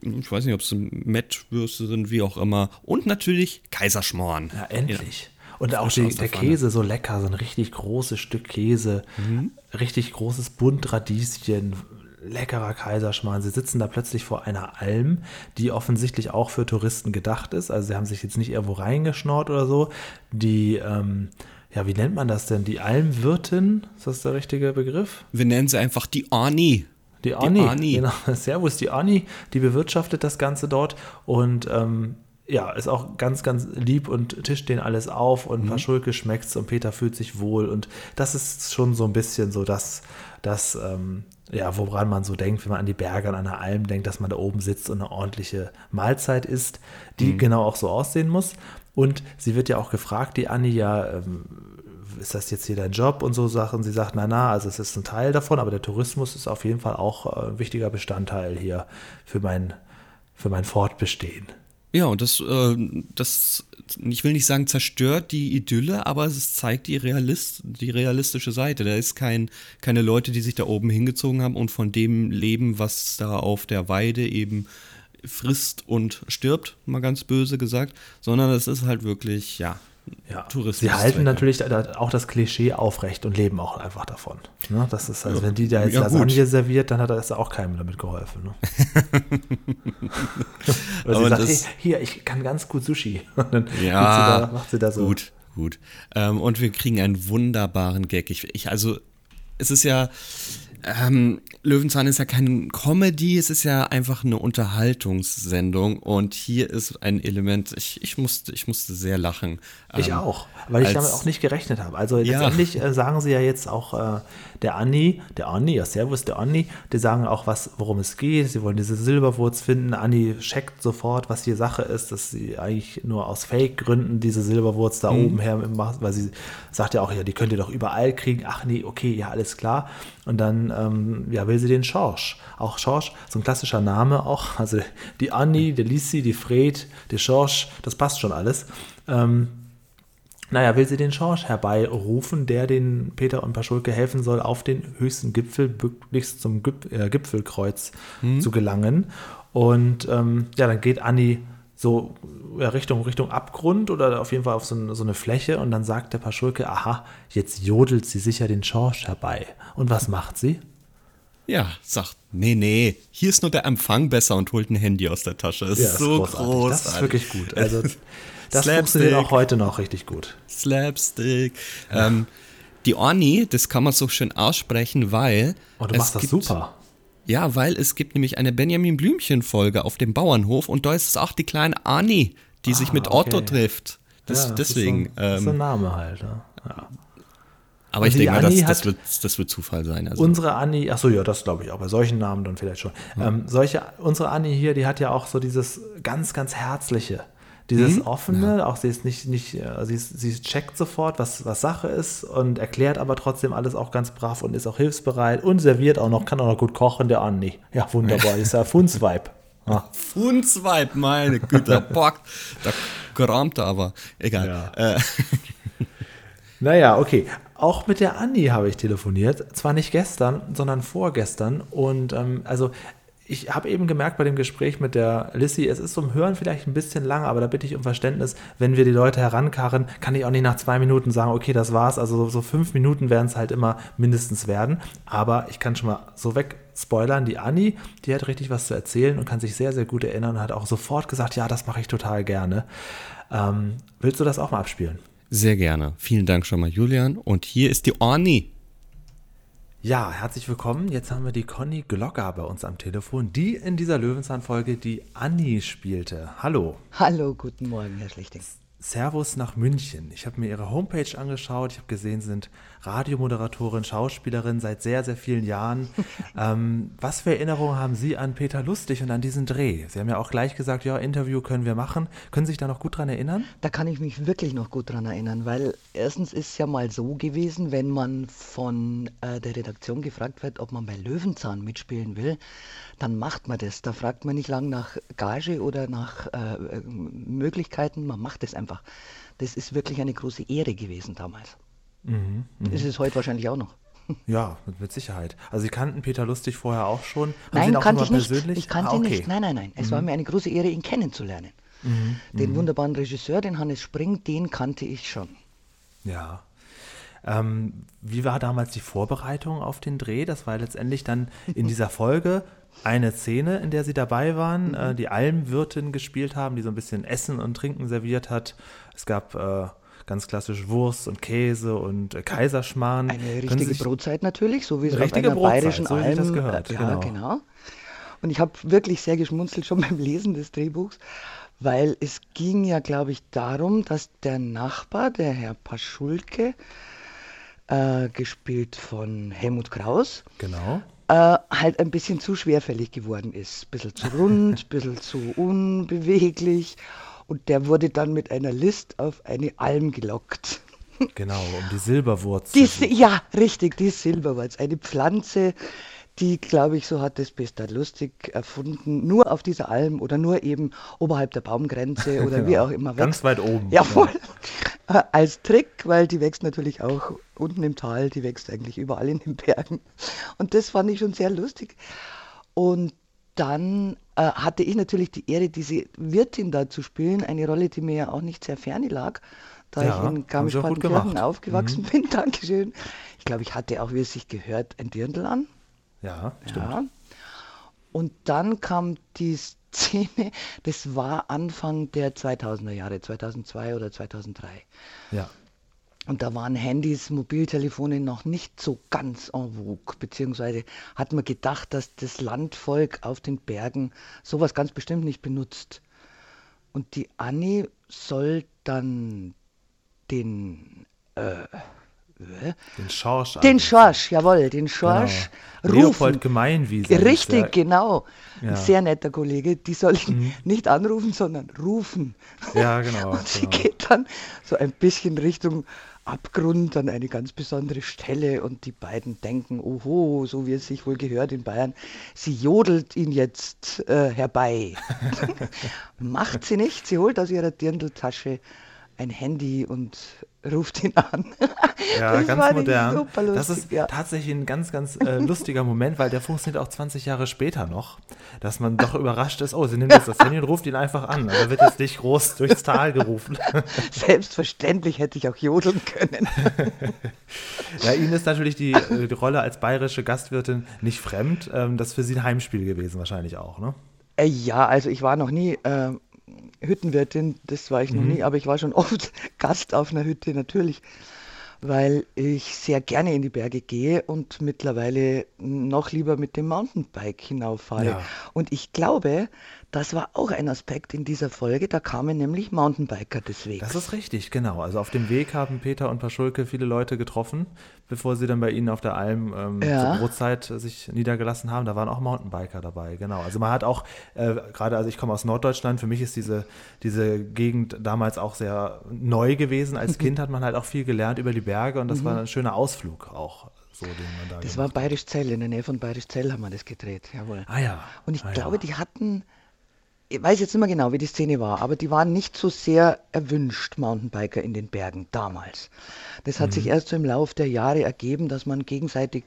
S2: ich weiß nicht, ob es Mettwürste sind, wie auch immer. Und natürlich Kaiserschmoren.
S3: Ja, endlich. Ja. Und auch die, der Käse so lecker, so ein richtig großes Stück Käse, mhm. richtig großes Bunt Radieschen, leckerer Kaiserschmarrn. Sie sitzen da plötzlich vor einer Alm, die offensichtlich auch für Touristen gedacht ist. Also sie haben sich jetzt nicht irgendwo reingeschnort oder so. Die, ähm, ja, wie nennt man das denn? Die Almwirtin, ist das der richtige Begriff?
S2: Wir nennen sie einfach die Arni.
S3: Die Arni, die Arni. genau. Servus, die Arni, die bewirtschaftet das Ganze dort und ähm, ja, ist auch ganz, ganz lieb und tischt den alles auf und mhm. Paschulke schmeckt's und Peter fühlt sich wohl und das ist schon so ein bisschen so das, das ähm, ja, woran man so denkt, wenn man an die Berge, an einer Alm denkt, dass man da oben sitzt und eine ordentliche Mahlzeit isst, die mhm. genau auch so aussehen muss. Und sie wird ja auch gefragt, die Anni, ja, ähm, ist das jetzt hier dein Job und so Sachen? Sie sagt, na, na, also es ist ein Teil davon, aber der Tourismus ist auf jeden Fall auch äh, ein wichtiger Bestandteil hier für mein für mein Fortbestehen.
S2: Ja, und das, äh, das, ich will nicht sagen, zerstört die Idylle, aber es zeigt die, Realist, die realistische Seite. Da ist kein, keine Leute, die sich da oben hingezogen haben und von dem leben, was da auf der Weide eben frisst und stirbt, mal ganz böse gesagt, sondern es ist halt wirklich, ja,
S3: ja. Tourismus. Sie halten natürlich auch das Klischee aufrecht und leben auch einfach davon. Ne? Das ist, also ja. wenn die da jetzt ja, Lasagne gut. serviert, dann hat das auch keinem damit geholfen. Ne? Oder sie sagt, hey, hier, ich kann ganz gut Sushi. Und dann
S2: ja, sie da, macht sie da so. Gut, gut. Ähm, und wir kriegen einen wunderbaren Gag. Ich, ich also, es ist ja, ähm, Löwenzahn ist ja kein Comedy, es ist ja einfach eine Unterhaltungssendung und hier ist ein Element, ich, ich, musste, ich musste sehr lachen.
S3: Ich ähm, auch, weil ich damit auch nicht gerechnet habe. Also letztendlich äh, sagen sie ja jetzt auch, äh, der Anni, der Anni, ja Servus, der Anni, die sagen auch, was, worum es geht. Sie wollen diese Silberwurz finden. Anni checkt sofort, was hier Sache ist, dass sie eigentlich nur aus Fake-Gründen diese Silberwurz da mhm. oben her macht, weil sie sagt ja auch, ja, die könnt ihr doch überall kriegen. Ach nee, okay, ja, alles klar. Und dann, ähm, ja, will sie den Schorsch. Auch Schorsch, so ein klassischer Name auch. Also die Anni, der Lissi, die Fred, der Schorsch, das passt schon alles. Ähm, naja, will sie den Schorsch herbeirufen, der den Peter und Paschulke helfen soll, auf den höchsten Gipfel, möglichst zum äh, Gipfelkreuz mhm. zu gelangen. Und ähm, ja, dann geht Anni so ja, Richtung, Richtung Abgrund oder auf jeden Fall auf so eine, so eine, Fläche und dann sagt der Paschulke, aha, jetzt jodelt sie sicher den Schorsch herbei. Und was macht sie?
S2: Ja, sagt, nee, nee, hier ist nur der Empfang besser und holt ein Handy aus der Tasche. Das ja, ist so großartig. groß.
S3: Das ist wirklich gut. Also Das funktioniert auch heute noch richtig gut.
S2: Slapstick. Ja. Ähm, die Orni, das kann man so schön aussprechen, weil.
S3: Oh, du machst das super.
S2: Ja, weil es gibt nämlich eine Benjamin Blümchen-Folge auf dem Bauernhof und da ist es auch die kleine Arni, die ah, sich mit Otto okay. trifft. Das, ja, deswegen.
S3: Das ist, so ein, ähm, Name halt. Ja.
S2: Aber ich denke mal, das, das, wird, das wird Zufall sein.
S3: Also. Unsere Anni, achso, ja, das glaube ich auch, bei solchen Namen dann vielleicht schon. Ja. Ähm, solche, unsere Anni hier, die hat ja auch so dieses ganz, ganz Herzliche. Dieses mhm. Offene, ja. auch sie ist nicht, nicht äh, sie, ist, sie checkt sofort, was, was Sache ist und erklärt aber trotzdem alles auch ganz brav und ist auch hilfsbereit und serviert auch noch, kann auch noch gut kochen, der Andi. Ja, wunderbar, ist ja Funsweib.
S2: Ah. Funsweib, meine Güte, bock, da kramt er aber. Egal. Ja. Äh.
S3: Naja, okay. Auch mit der Andi habe ich telefoniert. Zwar nicht gestern, sondern vorgestern. Und ähm, also ich habe eben gemerkt bei dem Gespräch mit der Lissy, es ist zum Hören vielleicht ein bisschen lang, aber da bitte ich um Verständnis, wenn wir die Leute herankarren, kann ich auch nicht nach zwei Minuten sagen, okay, das war's. Also so fünf Minuten werden es halt immer mindestens werden. Aber ich kann schon mal so weg spoilern, die Anni, die hat richtig was zu erzählen und kann sich sehr, sehr gut erinnern und hat auch sofort gesagt, ja, das mache ich total gerne. Ähm, willst du das auch mal abspielen?
S2: Sehr gerne. Vielen Dank schon mal, Julian. Und hier ist die Orni.
S3: Ja, herzlich willkommen. Jetzt haben wir die Conny Glocker bei uns am Telefon, die in dieser Löwenzahn-Folge die Anni spielte. Hallo.
S5: Hallo, guten Morgen, Herr Schlichting.
S3: Servus nach München. Ich habe mir Ihre Homepage angeschaut. Ich habe gesehen, Sie sind Radiomoderatorin, Schauspielerin seit sehr, sehr vielen Jahren. ähm, was für Erinnerungen haben Sie an Peter Lustig und an diesen Dreh? Sie haben ja auch gleich gesagt, ja, Interview können wir machen. Können Sie sich da noch gut dran erinnern?
S5: Da kann ich mich wirklich noch gut dran erinnern, weil erstens ist es ja mal so gewesen, wenn man von äh, der Redaktion gefragt wird, ob man bei Löwenzahn mitspielen will, dann macht man das. Da fragt man nicht lang nach Gage oder nach äh, Möglichkeiten, man macht es einfach. Das ist wirklich eine große Ehre gewesen damals. Mhm, mh. Ist es heute wahrscheinlich auch noch.
S3: Ja, mit, Sicherheit. Also Sie kannten Peter Lustig vorher auch schon? Haben
S5: nein, kannte ich nicht. Persönlich? Ich kannte ah, okay. ihn nicht. Nein, nein, nein. Es mhm. war mir eine große Ehre, ihn kennenzulernen. Mhm, den mhm. wunderbaren Regisseur, den Hannes Spring, den kannte ich schon.
S3: Ja. Ähm, wie war damals die Vorbereitung auf den Dreh? Das war letztendlich dann in dieser Folge eine Szene, in der sie dabei waren, mhm. äh, die Almwirtin gespielt haben, die so ein bisschen Essen und Trinken serviert hat. Es gab äh, ganz klassisch Wurst und Käse und äh, Kaiserschmarrn.
S5: Eine richtige Brotzeit natürlich, so wie es auf einer Brotzeit, bayerischen so Alm. Das gehört. Äh, ja, genau. genau. Und ich habe wirklich sehr geschmunzelt schon beim Lesen des Drehbuchs, weil es ging ja, glaube ich, darum, dass der Nachbar, der Herr Paschulke, äh, gespielt von Helmut Kraus,
S3: genau
S5: äh, halt ein bisschen zu schwerfällig geworden ist. Ein bisschen zu rund, ein bisschen zu unbeweglich. Und der wurde dann mit einer List auf eine Alm gelockt.
S3: Genau, um die Silberwurz.
S5: Die, ja, richtig, die Silberwurz. Eine Pflanze, die, glaube ich, so hat das Bestad lustig erfunden, nur auf dieser Alm oder nur eben oberhalb der Baumgrenze oder wie
S3: Genau.
S5: auch immer
S3: Ganz weit oben.
S5: Jawohl. Äh, Als Trick, weil die wächst natürlich auch unten im Tal, die wächst eigentlich überall in den Bergen. Und das fand ich schon sehr lustig. Und dann äh, hatte ich natürlich die Ehre, diese Wirtin da zu spielen, eine Rolle, die mir ja auch nicht sehr ferne lag, da
S3: Ja,
S5: ich in Garmisch-Partenkirchen
S3: gemacht. Mhm.
S5: aufgewachsen bin. Dankeschön. Ich glaube, ich hatte auch, wie es sich gehört, ein Dirndl an.
S3: Ja, stimmt.
S5: Ja. Und dann kam die Szene, das war Anfang der 2000er Jahre, 2002 oder 2003.
S3: Ja.
S5: Und da waren Handys, Mobiltelefone noch nicht so ganz en vogue, beziehungsweise hat man gedacht, dass das Landvolk auf den Bergen sowas ganz bestimmt nicht benutzt. Und die Annie soll dann den, äh,
S3: Den Schorsch.
S5: den. Schorsch, jawohl, den Schorsch
S3: Genau.
S5: rufen.
S3: Leopold Gemeinwiese.
S5: Richtig,
S3: der.
S5: genau.
S3: Ja. Mhm.
S5: Ein sehr netter Kollege. Die soll ihn nicht anrufen, sondern rufen.
S3: Ja, genau.
S5: Und sie
S3: genau.
S5: geht dann so ein bisschen Richtung Abgrund an eine ganz besondere Stelle und die beiden denken, oho, so wie es sich wohl gehört in Bayern, sie jodelt ihn jetzt äh, herbei. Macht sie nicht, sie holt aus ihrer Dirndltasche ein Handy und ruft ihn an.
S3: Ja,
S5: Das
S3: ganz modern.
S5: lustig,
S3: das ist
S5: ja.
S3: tatsächlich ein ganz, ganz äh, lustiger Moment, weil der funktioniert auch 20 Jahre später noch, dass man doch überrascht ist, oh, sie nimmt jetzt das Handy und ruft ihn einfach an. Also wird jetzt nicht groß durchs Tal gerufen.
S5: Selbstverständlich hätte ich auch jodeln können.
S3: Ja, Ihnen ist natürlich die, äh, die Rolle als bayerische Gastwirtin nicht fremd. Ähm, das ist für Sie ein Heimspiel gewesen wahrscheinlich auch, ne?
S5: Äh, ja, also ich war noch nie äh, Hüttenwirtin, das war ich noch nie, aber ich war schon oft Gast auf einer Hütte, natürlich, weil ich sehr gerne in die Berge gehe und mittlerweile noch lieber mit dem Mountainbike hinauffahre.
S3: Ja.
S5: Und ich glaube, das war auch ein Aspekt in dieser Folge, da kamen nämlich Mountainbiker des Wegs.
S3: Das ist richtig, genau. Also auf dem Weg haben Peter und Paschulke viele Leute getroffen, bevor sie dann bei ihnen auf der Alm ähm,
S5: Ja.
S3: zur Brotzeit sich niedergelassen haben. Da waren auch Mountainbiker dabei, genau. Also man hat auch, äh, gerade also ich komme aus Norddeutschland, für mich ist diese, diese Gegend damals auch sehr neu gewesen. Als Kind hat man halt auch viel gelernt über die Berge und das war ein schöner Ausflug auch, so den man da
S5: Mhm. das war. Bayerisch Zell, in der Nähe von Bayerisch Zell haben wir das gedreht, jawohl.
S3: Ah ja.
S5: Und ich
S3: ah,
S5: glaube,
S3: ja.
S5: die hatten, ich weiß jetzt nicht mehr genau, wie die Szene war, aber die waren nicht so sehr erwünscht, Mountainbiker in den Bergen damals. Das hat sich
S3: Mhm.
S5: erst so im Lauf der Jahre ergeben, dass man gegenseitig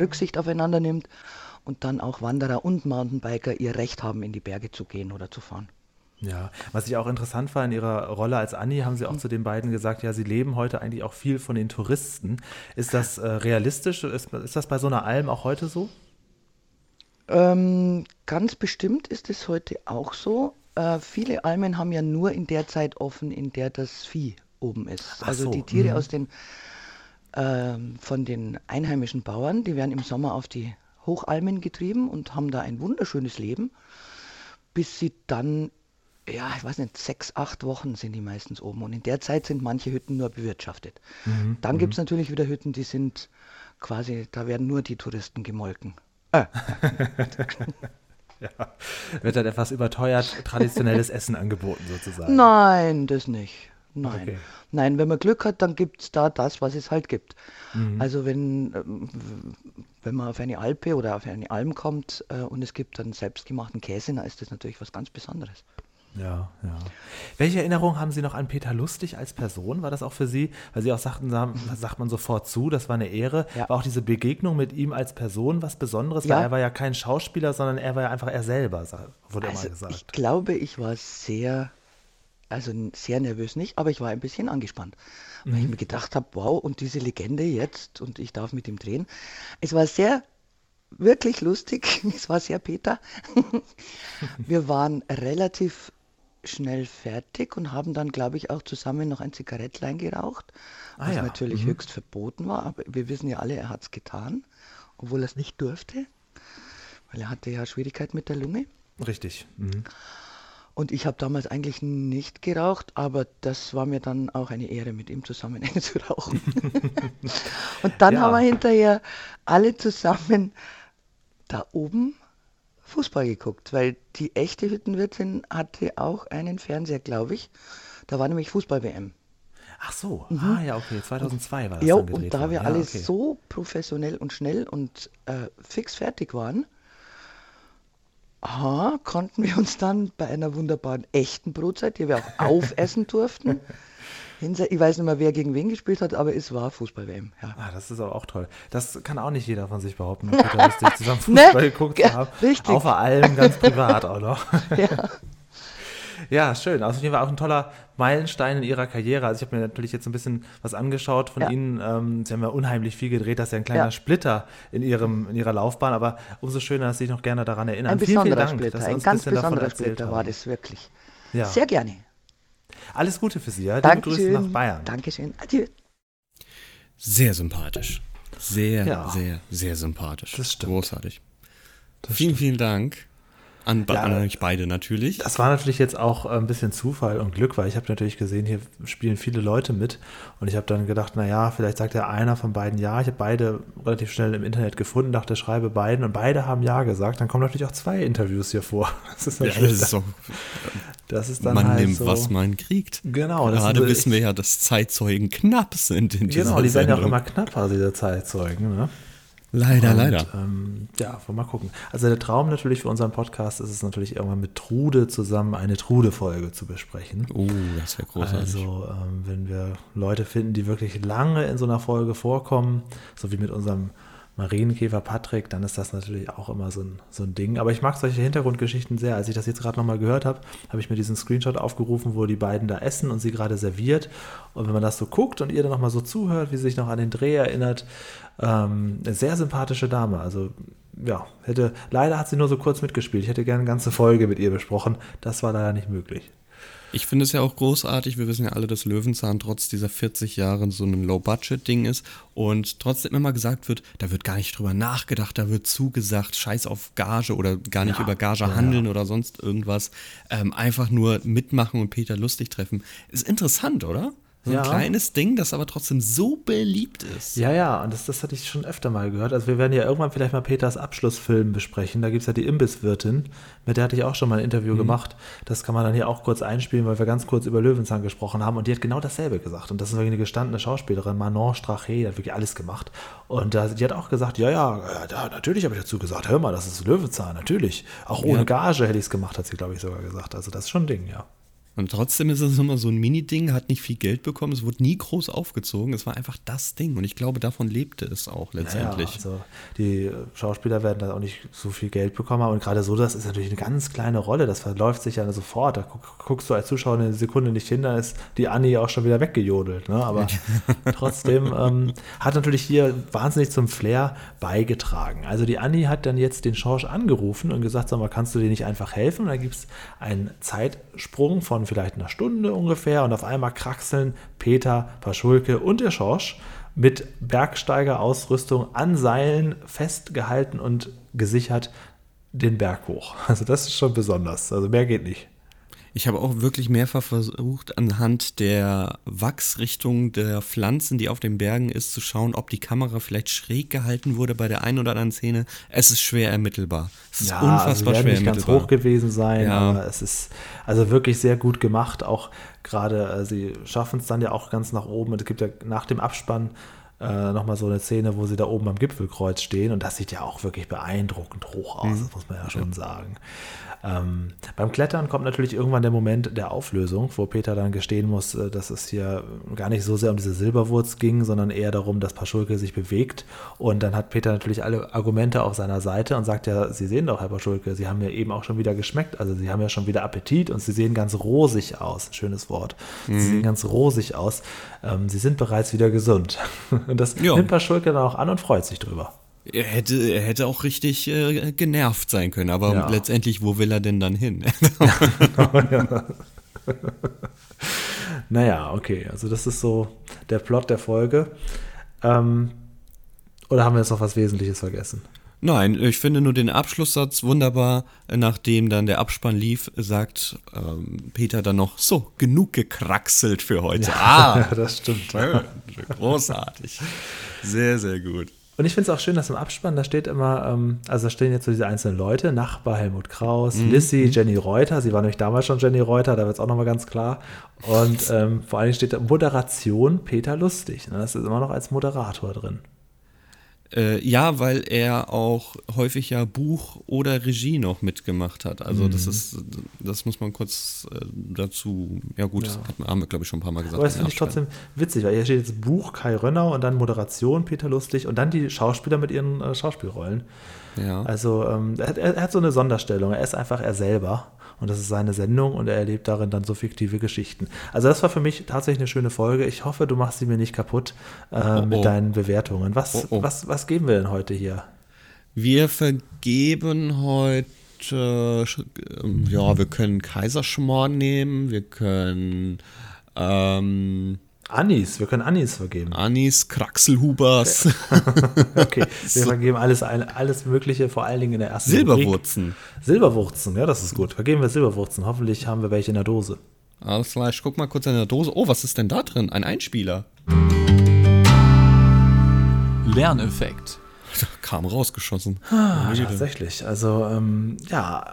S5: Rücksicht aufeinander nimmt und dann auch Wanderer und Mountainbiker ihr Recht haben, in die Berge zu gehen oder zu fahren.
S3: Ja, was ich auch interessant war in Ihrer Rolle als Annie, haben Sie auch zu den beiden gesagt, ja, Sie leben heute eigentlich auch viel von den Touristen. Ist das äh, realistisch? Ist, ist das bei so einer Alm auch heute so?
S5: Ähm, ganz bestimmt ist es heute auch so. Äh, viele Almen haben ja nur in der Zeit offen, in der das Vieh oben ist.
S3: Ach
S5: also
S3: so,
S5: die Tiere
S3: mhm.
S5: aus den, ähm, von den einheimischen Bauern, die werden im Sommer auf die Hochalmen getrieben und haben da ein wunderschönes Leben, bis sie dann, ja, ich weiß nicht, sechs, acht Wochen sind die meistens oben. Und in der Zeit sind manche Hütten nur bewirtschaftet.
S3: Mhm,
S5: Dann gibt es natürlich wieder Hütten, die sind quasi, da werden nur die Touristen gemolken. Äh,
S3: Ja. Wird dann etwas überteuert traditionelles Essen angeboten sozusagen?
S5: Nein, das nicht. Nein.
S3: Okay.
S5: Nein, wenn man Glück hat, dann gibt es da das, was es halt gibt.
S3: Mhm.
S5: Also wenn, ähm, wenn man auf eine Alpe oder auf eine Alm kommt äh, und es gibt dann selbstgemachten Käse, dann ist das natürlich was ganz Besonderes.
S3: Ja, ja. Welche Erinnerung haben Sie noch an Peter Lustig als Person? War das auch für Sie, weil Sie auch sagten, da sagt man sofort zu, das war eine Ehre.
S5: Ja.
S3: War auch diese Begegnung mit ihm als Person was Besonderes?
S5: Ja.
S3: Weil er war ja kein Schauspieler, sondern er war ja einfach er selber, wurde
S5: Also
S3: immer gesagt.
S5: ich glaube, ich war sehr, also sehr nervös nicht, aber ich war ein bisschen angespannt, weil
S3: Mhm.
S5: ich mir gedacht habe, wow, und diese Legende jetzt und ich darf mit ihm drehen. Es war sehr, wirklich lustig, es war sehr Peter. Wir waren relativ schnell fertig und haben dann, glaube ich, auch zusammen noch ein Zigarettlein geraucht,
S3: Ah
S5: was
S3: ja,
S5: natürlich höchst verboten war, aber wir wissen ja alle, er hat es getan, obwohl er es nicht durfte, weil er hatte ja Schwierigkeiten mit der Lunge.
S3: Richtig. Mhm.
S5: Und ich habe damals eigentlich nicht geraucht, aber das war mir dann auch eine Ehre, mit ihm zusammen eine zu rauchen. und dann
S3: Ja.
S5: haben wir hinterher alle zusammen da oben Fußball geguckt, weil die echte Hüttenwirtin hatte auch einen Fernseher, glaube ich. Da war nämlich Fußball-WM.
S3: Ach so, ah ja, okay, 2002 war das
S5: Ja, und da wir
S3: ja,
S5: alle
S3: okay.
S5: so professionell und schnell und äh, fix fertig waren, aha, konnten wir uns dann bei einer wunderbaren echten Brotzeit, die wir auch aufessen durften, hinse ich weiß nicht mehr, wer gegen wen gespielt hat, aber es war Fußball-WM. Ja.
S3: Ah, das ist aber auch toll. Das kann auch nicht jeder von sich behaupten, Peter Lustig zusammen
S5: Ne?
S3: Fußball geguckt zu
S5: Ja,
S3: haben.
S5: richtig.
S3: Auch vor allem ganz privat auch noch.
S5: Ja.
S3: Ja, schön. Also jeden Fall auch ein toller Meilenstein in Ihrer Karriere. Also ich habe mir natürlich jetzt ein bisschen was angeschaut von
S5: Ja.
S3: Ihnen. Ähm, Sie haben ja unheimlich viel gedreht. Das ist ja ein kleiner
S5: Ja.
S3: Splitter in, Ihrem, in Ihrer Laufbahn. Aber umso schöner, dass Sie sich noch gerne daran erinnern.
S5: Ein
S3: vielen, vielen
S5: besonderer
S3: Dank,
S5: Splitter,
S3: dass Sie
S5: ein ganz besonderer Splitter war das wirklich.
S3: Ja.
S5: Sehr gerne.
S3: Alles Gute für Sie. Ja? Liebe Grüße
S5: Dankeschön.
S3: nach Bayern.
S5: Dankeschön. Adieu.
S2: Sehr sympathisch. Sehr,
S3: Ja.
S2: sehr, sehr sympathisch.
S3: Das stimmt.
S2: Großartig. vielen, vielen Dank an,
S3: Ja.
S2: an euch beide natürlich.
S3: Das war natürlich jetzt auch äh, ein bisschen Zufall und Glück, weil ich habe natürlich gesehen, hier spielen viele Leute mit und ich habe dann gedacht, naja, vielleicht sagt ja einer von beiden ja. Ich habe beide relativ schnell im Internet gefunden, dachte, schreibe beiden und beide haben ja gesagt. Dann kommen natürlich auch zwei Interviews hier vor. Das ist
S2: ja,
S3: natürlich,
S2: das ist doch,
S3: das ist dann
S2: man
S3: halt
S2: nimmt,
S3: so,
S2: was man kriegt.
S3: Genau,
S2: Gerade
S3: so
S2: wissen wir ja, dass Zeitzeugen knapp sind in
S3: Genau, die werden ja auch
S2: Sendung.
S3: immer knapper, diese Zeitzeugen. Ne?
S2: Leider,
S3: Und,
S2: leider.
S3: Ähm, ja, wollen wir mal gucken. Also der Traum natürlich für unseren Podcast ist es natürlich irgendwann mit Trude zusammen eine Trude-Folge zu besprechen.
S2: Oh, das wäre großartig.
S3: Also, ähm, wenn wir Leute finden, die wirklich lange in so einer Folge vorkommen, so wie mit unserem Marienkäfer Patrick, dann ist das natürlich auch immer so ein, so ein Ding. Aber ich mag solche Hintergrundgeschichten sehr. Als ich das jetzt gerade nochmal gehört habe, habe ich mir diesen Screenshot aufgerufen, wo die beiden da essen und sie gerade serviert. Und wenn man das so guckt und ihr dann nochmal so zuhört, wie sie sich noch an den Dreh erinnert, ähm, eine sehr sympathische Dame. Also, ja, hätte, leider hat sie nur so kurz mitgespielt. Ich hätte gerne eine ganze Folge mit ihr besprochen. Das war leider nicht möglich.
S2: Ich finde es ja auch großartig. Wir wissen ja alle, dass Löwenzahn trotz dieser 40 Jahre so ein Low-Budget-Ding ist und trotzdem immer gesagt wird, da wird gar nicht drüber nachgedacht, da wird zugesagt, scheiß auf Gage oder gar nicht
S3: Ja,
S2: über Gage
S3: ja,
S2: handeln oder sonst irgendwas. Ähm, einfach nur mitmachen und Peter lustig treffen. Ist interessant, oder? So ein
S3: Ja.
S2: kleines Ding, das aber trotzdem so beliebt ist.
S3: Ja, ja, und das, das hatte ich schon öfter mal gehört. Also wir werden ja irgendwann vielleicht mal Peters Abschlussfilm besprechen. Da gibt es ja die Imbisswirtin, mit der hatte ich auch schon mal ein Interview gemacht. Das kann man dann hier auch kurz einspielen, weil wir ganz kurz über Löwenzahn gesprochen haben. Und die hat genau dasselbe gesagt. Und das ist wirklich eine gestandene Schauspielerin, Manon Strache, die hat wirklich alles gemacht. Und die hat auch gesagt, ja, ja, ja, da, natürlich habe ich dazu gesagt, hör mal, das ist Löwenzahn, natürlich. Auch ohne
S2: Ja.
S3: Gage hätte ich es gemacht, hat sie, glaube ich, sogar gesagt. Also das ist schon ein Ding, ja.
S2: Und trotzdem ist es immer so ein Mini-Ding, hat nicht viel Geld bekommen, es wurde nie groß aufgezogen, es war einfach das Ding. Und ich glaube, davon lebte es auch letztendlich.
S3: Ja, also die Schauspieler werden da auch nicht so viel Geld bekommen haben. Und gerade so, das ist natürlich eine ganz kleine Rolle. Das verläuft sich ja sofort. Da guck, guckst du als Zuschauer eine Sekunde nicht hin, dann ist die Annie auch schon wieder weggejodelt. Ne? Aber trotzdem ähm, hat natürlich hier wahnsinnig zum Flair beigetragen. Also die Annie hat dann jetzt den Schorsch angerufen und gesagt, sag mal, kannst du dir nicht einfach helfen? Und da gibt es einen Zeitsprung von vielleicht einer Stunde ungefähr und auf einmal kraxeln Peter, Paschulke und der Schorsch mit Bergsteigerausrüstung an Seilen festgehalten und gesichert den Berg hoch. Also das ist schon besonders. Also mehr geht nicht.
S2: Ich habe auch wirklich mehrfach versucht, anhand der Wachsrichtung der Pflanzen, die auf den Bergen ist, zu schauen, ob die Kamera vielleicht schräg gehalten wurde bei der einen oder anderen Szene. Es ist schwer ermittelbar. Es ist
S3: also
S2: unfassbar
S3: werden
S2: schwer
S3: nicht ganz
S2: ermittelbar.
S3: hoch gewesen sein,
S2: Ja.
S3: aber es ist also wirklich sehr gut gemacht. Auch gerade, äh, sie schaffen es dann ja auch ganz nach oben. Und es gibt ja nach dem Abspann äh, nochmal so eine Szene, wo sie da oben am Gipfelkreuz stehen. Und das sieht ja auch wirklich beeindruckend hoch aus, das muss man ja schon sagen. Ähm, beim Klettern kommt natürlich irgendwann der Moment der Auflösung, wo Peter dann gestehen muss, äh, dass es hier gar nicht so sehr um diese Silberwurz ging, sondern eher darum, dass Paschulke sich bewegt. Und dann hat Peter natürlich alle Argumente auf seiner Seite und sagt ja, Sie sehen doch, Herr Paschulke, Sie haben ja eben auch schon wieder geschmeckt, also Sie haben ja schon wieder Appetit und Sie sehen ganz rosig aus. Schönes Wort. Sie sehen ganz rosig aus. Ähm, Sie sind bereits wieder gesund. Und das
S2: Ja.
S3: nimmt Paschulke dann auch an und freut sich drüber.
S2: Er hätte, er hätte auch richtig äh, genervt sein können, aber
S3: Ja.
S2: letztendlich, wo will er denn dann hin?
S3: Naja, okay, also das ist so der Plot der Folge. Ähm, oder haben wir jetzt noch was Wesentliches vergessen?
S2: Nein, ich finde nur den Abschlusssatz wunderbar. Nachdem dann der Abspann lief, sagt ähm, Peter dann noch, so, genug gekraxelt für heute. Ah,
S3: das stimmt.
S2: schön, großartig. Sehr, sehr gut.
S3: Und ich finde es auch schön, dass im Abspann, da steht immer, ähm, also da stehen jetzt so diese einzelnen Leute, Nachbar Helmut Kraus, Lissy, Jenny Reuter, sie war nämlich damals schon Jenny Reuter, da wird es auch nochmal ganz klar. Und ähm, vor allen Dingen steht da Moderation Peter Lustig. Ne? Das ist immer noch als Moderator drin.
S2: Äh, ja, weil er auch häufig ja Buch oder Regie noch mitgemacht hat. Also das ist, das muss man kurz äh, dazu, ja gut, das hat, haben wir glaube ich schon ein paar Mal gesagt.
S3: Aber das
S2: in
S3: finde ich trotzdem witzig, weil hier steht jetzt Buch Kai Rönnau und dann Moderation Peter Lustig und dann die Schauspieler mit ihren äh, Schauspielrollen.
S2: Ja.
S3: Also ähm, er, hat- er, er hat so eine Sonderstellung. Er ist einfach er selber und das ist seine Sendung und er erlebt darin dann so fiktive Geschichten. Also das war für mich tatsächlich eine schöne Folge. Ich hoffe, du machst sie mir nicht kaputt äh,
S2: Oh,
S3: mit
S2: oh.
S3: deinen Bewertungen. Was,
S2: Oh, oh.
S3: was, was geben wir denn heute hier?
S2: Wir vergeben heute, ähm, ja, wir können Kaiserschmarrn nehmen, wir können ähm,
S3: Anis, wir können Anis vergeben.
S2: Anis, Kraxelhubers,
S3: Okay, wir vergeben alles, alles Mögliche, vor allen Dingen in der ersten Rubrik.
S2: Silberwurzen.
S3: Silberwurzen, ja, das ist gut. Vergeben wir Silberwurzen. Hoffentlich haben wir welche in der Dose.
S2: Alles klar, ich guck mal kurz in der Dose. Oh, was ist denn da drin? Ein Einspieler.
S1: Lerneffekt.
S2: Kam rausgeschossen.
S3: Ah, tatsächlich. Also, ähm, ja,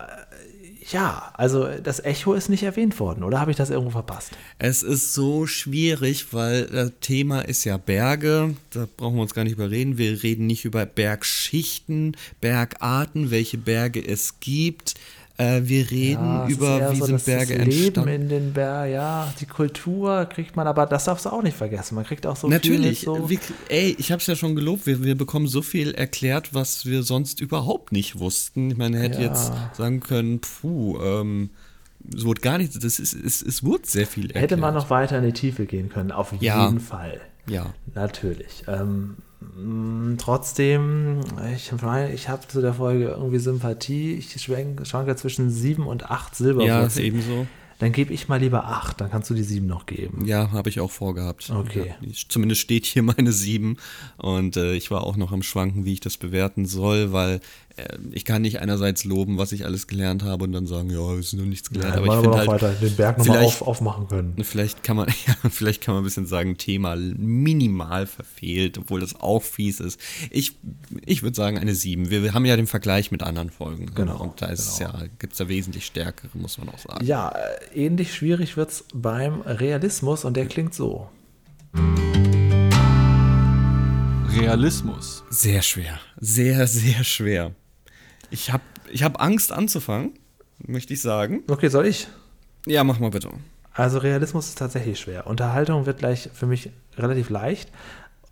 S3: ja, also das Echo ist nicht erwähnt worden, oder habe ich das irgendwo verpasst?
S2: Es ist so schwierig, weil das Thema ist ja Berge. Da brauchen wir uns gar nicht überreden. Wir reden nicht über Bergschichten, Bergarten, welche Berge es gibt. Äh, wir reden
S3: Ja,
S2: über, wie
S3: so
S2: sind
S3: das
S2: Berge
S3: Leben
S2: entstanden.
S3: in den Bergen, ja, die Kultur kriegt man, aber das darfst du auch nicht vergessen. Man kriegt auch so
S2: Natürlich,
S3: viel mit so.
S2: ey, ich habe es ja schon gelobt, wir, wir bekommen so viel erklärt, was wir sonst überhaupt nicht wussten. Ich meine, hätte
S3: Ja.
S2: jetzt sagen können, puh, ähm, es wurde gar nicht, das ist, es, es wurde sehr viel erklärt.
S3: Hätte man noch weiter in die Tiefe gehen können, auf
S2: Ja.
S3: jeden Fall.
S2: Ja.
S3: Natürlich. Ähm, mh, trotzdem, ich, meine, ich habe zu der Folge irgendwie Sympathie. Ich schwenk, schwanke zwischen sieben und acht
S2: Ja,
S3: Silberwurzeln.
S2: ebenso.
S3: Dann gebe ich mal lieber acht, dann kannst du die sieben noch geben.
S2: Ja, habe ich auch vorgehabt.
S3: Okay.
S2: Ja, zumindest steht hier meine sieben und äh, ich war auch noch am Schwanken, wie ich das bewerten soll, weil ich kann nicht einerseits loben, was ich alles gelernt habe und dann sagen, ja, es ist noch nichts gelernt.
S3: Ja,
S2: aber ich finde
S3: noch
S2: halt,
S3: weiter den Berg nochmal
S2: vielleicht-
S3: auf, aufmachen können.
S2: Vielleicht kann man, ja, vielleicht kann man ein bisschen sagen, Thema minimal verfehlt, obwohl das auch fies ist. Ich, ich würde sagen, eine 7. Wir, wir haben ja den Vergleich mit anderen Folgen.
S3: Genau,
S2: Und da ist es ja, gibt es ja wesentlich stärkere, muss man auch sagen.
S3: Ja, äh, ähnlich schwierig wird es beim Realismus und der klingt so.
S1: Realismus.
S2: Sehr schwer. Sehr, sehr schwer. Ich habe ich hab Angst anzufangen, möchte ich sagen.
S3: Okay, soll ich?
S2: Ja, mach mal bitte.
S3: Also Realismus ist tatsächlich schwer. Unterhaltung wird gleich für mich relativ leicht.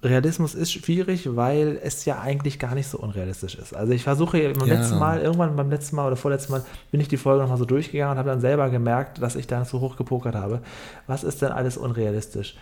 S3: Realismus ist schwierig, weil es ja eigentlich gar nicht so unrealistisch ist. Also ich versuche beim
S2: Ja.
S3: letzten Mal, irgendwann beim letzten Mal oder vorletzten Mal, bin ich die Folge nochmal so durchgegangen und habe dann selber gemerkt, dass ich da so hoch gepokert habe. Was ist denn alles unrealistisch?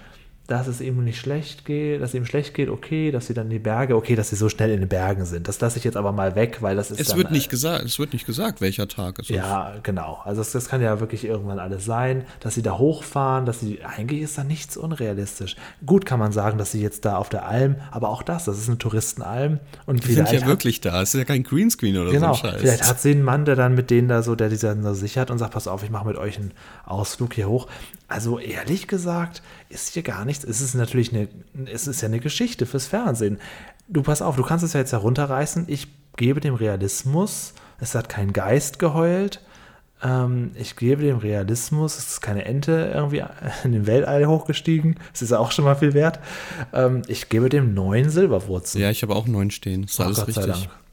S3: Dass es ihm nicht schlecht geht, dass ihm schlecht geht, okay, dass sie dann in die Berge, okay, dass sie so schnell in den Bergen sind. Das lasse ich jetzt aber mal weg, weil das ist
S2: Es
S3: dann,
S2: wird nicht
S3: äh,
S2: gesagt, es wird nicht gesagt, welcher Tag es ist.
S3: ja, genau. Also das, das kann ja wirklich irgendwann alles sein, dass sie da hochfahren, dass sie, eigentlich ist da nichts unrealistisch. Gut kann man sagen, dass sie jetzt da auf der Alm, aber auch das, das ist eine Touristenalm und
S2: Die sind ja
S3: hat-
S2: wirklich da. Es ist ja kein Greenscreen oder
S3: Genau,
S2: so ein Scheiß.
S3: vielleicht hat sie einen Mann, der dann mit denen da so, der die dann so sichert und sagt, pass auf, ich mache mit euch einen Ausflug hier hoch. Also ehrlich gesagt ist hier gar nichts. Es ist natürlich eine, es ist ja eine Geschichte fürs Fernsehen. Du pass auf, du kannst es ja jetzt herunterreißen. Ich gebe dem Realismus, es hat kein Geist geheult. Ähm, ich gebe dem Realismus, es ist keine Ente irgendwie in den Weltall hochgestiegen. Es ist ja auch schon mal viel wert. Ähm, ich gebe dem neun Silberwurzeln.
S2: Ja, ich habe auch neun stehen. Ist alles
S3: Gott sei
S2: richtig.
S3: Dank.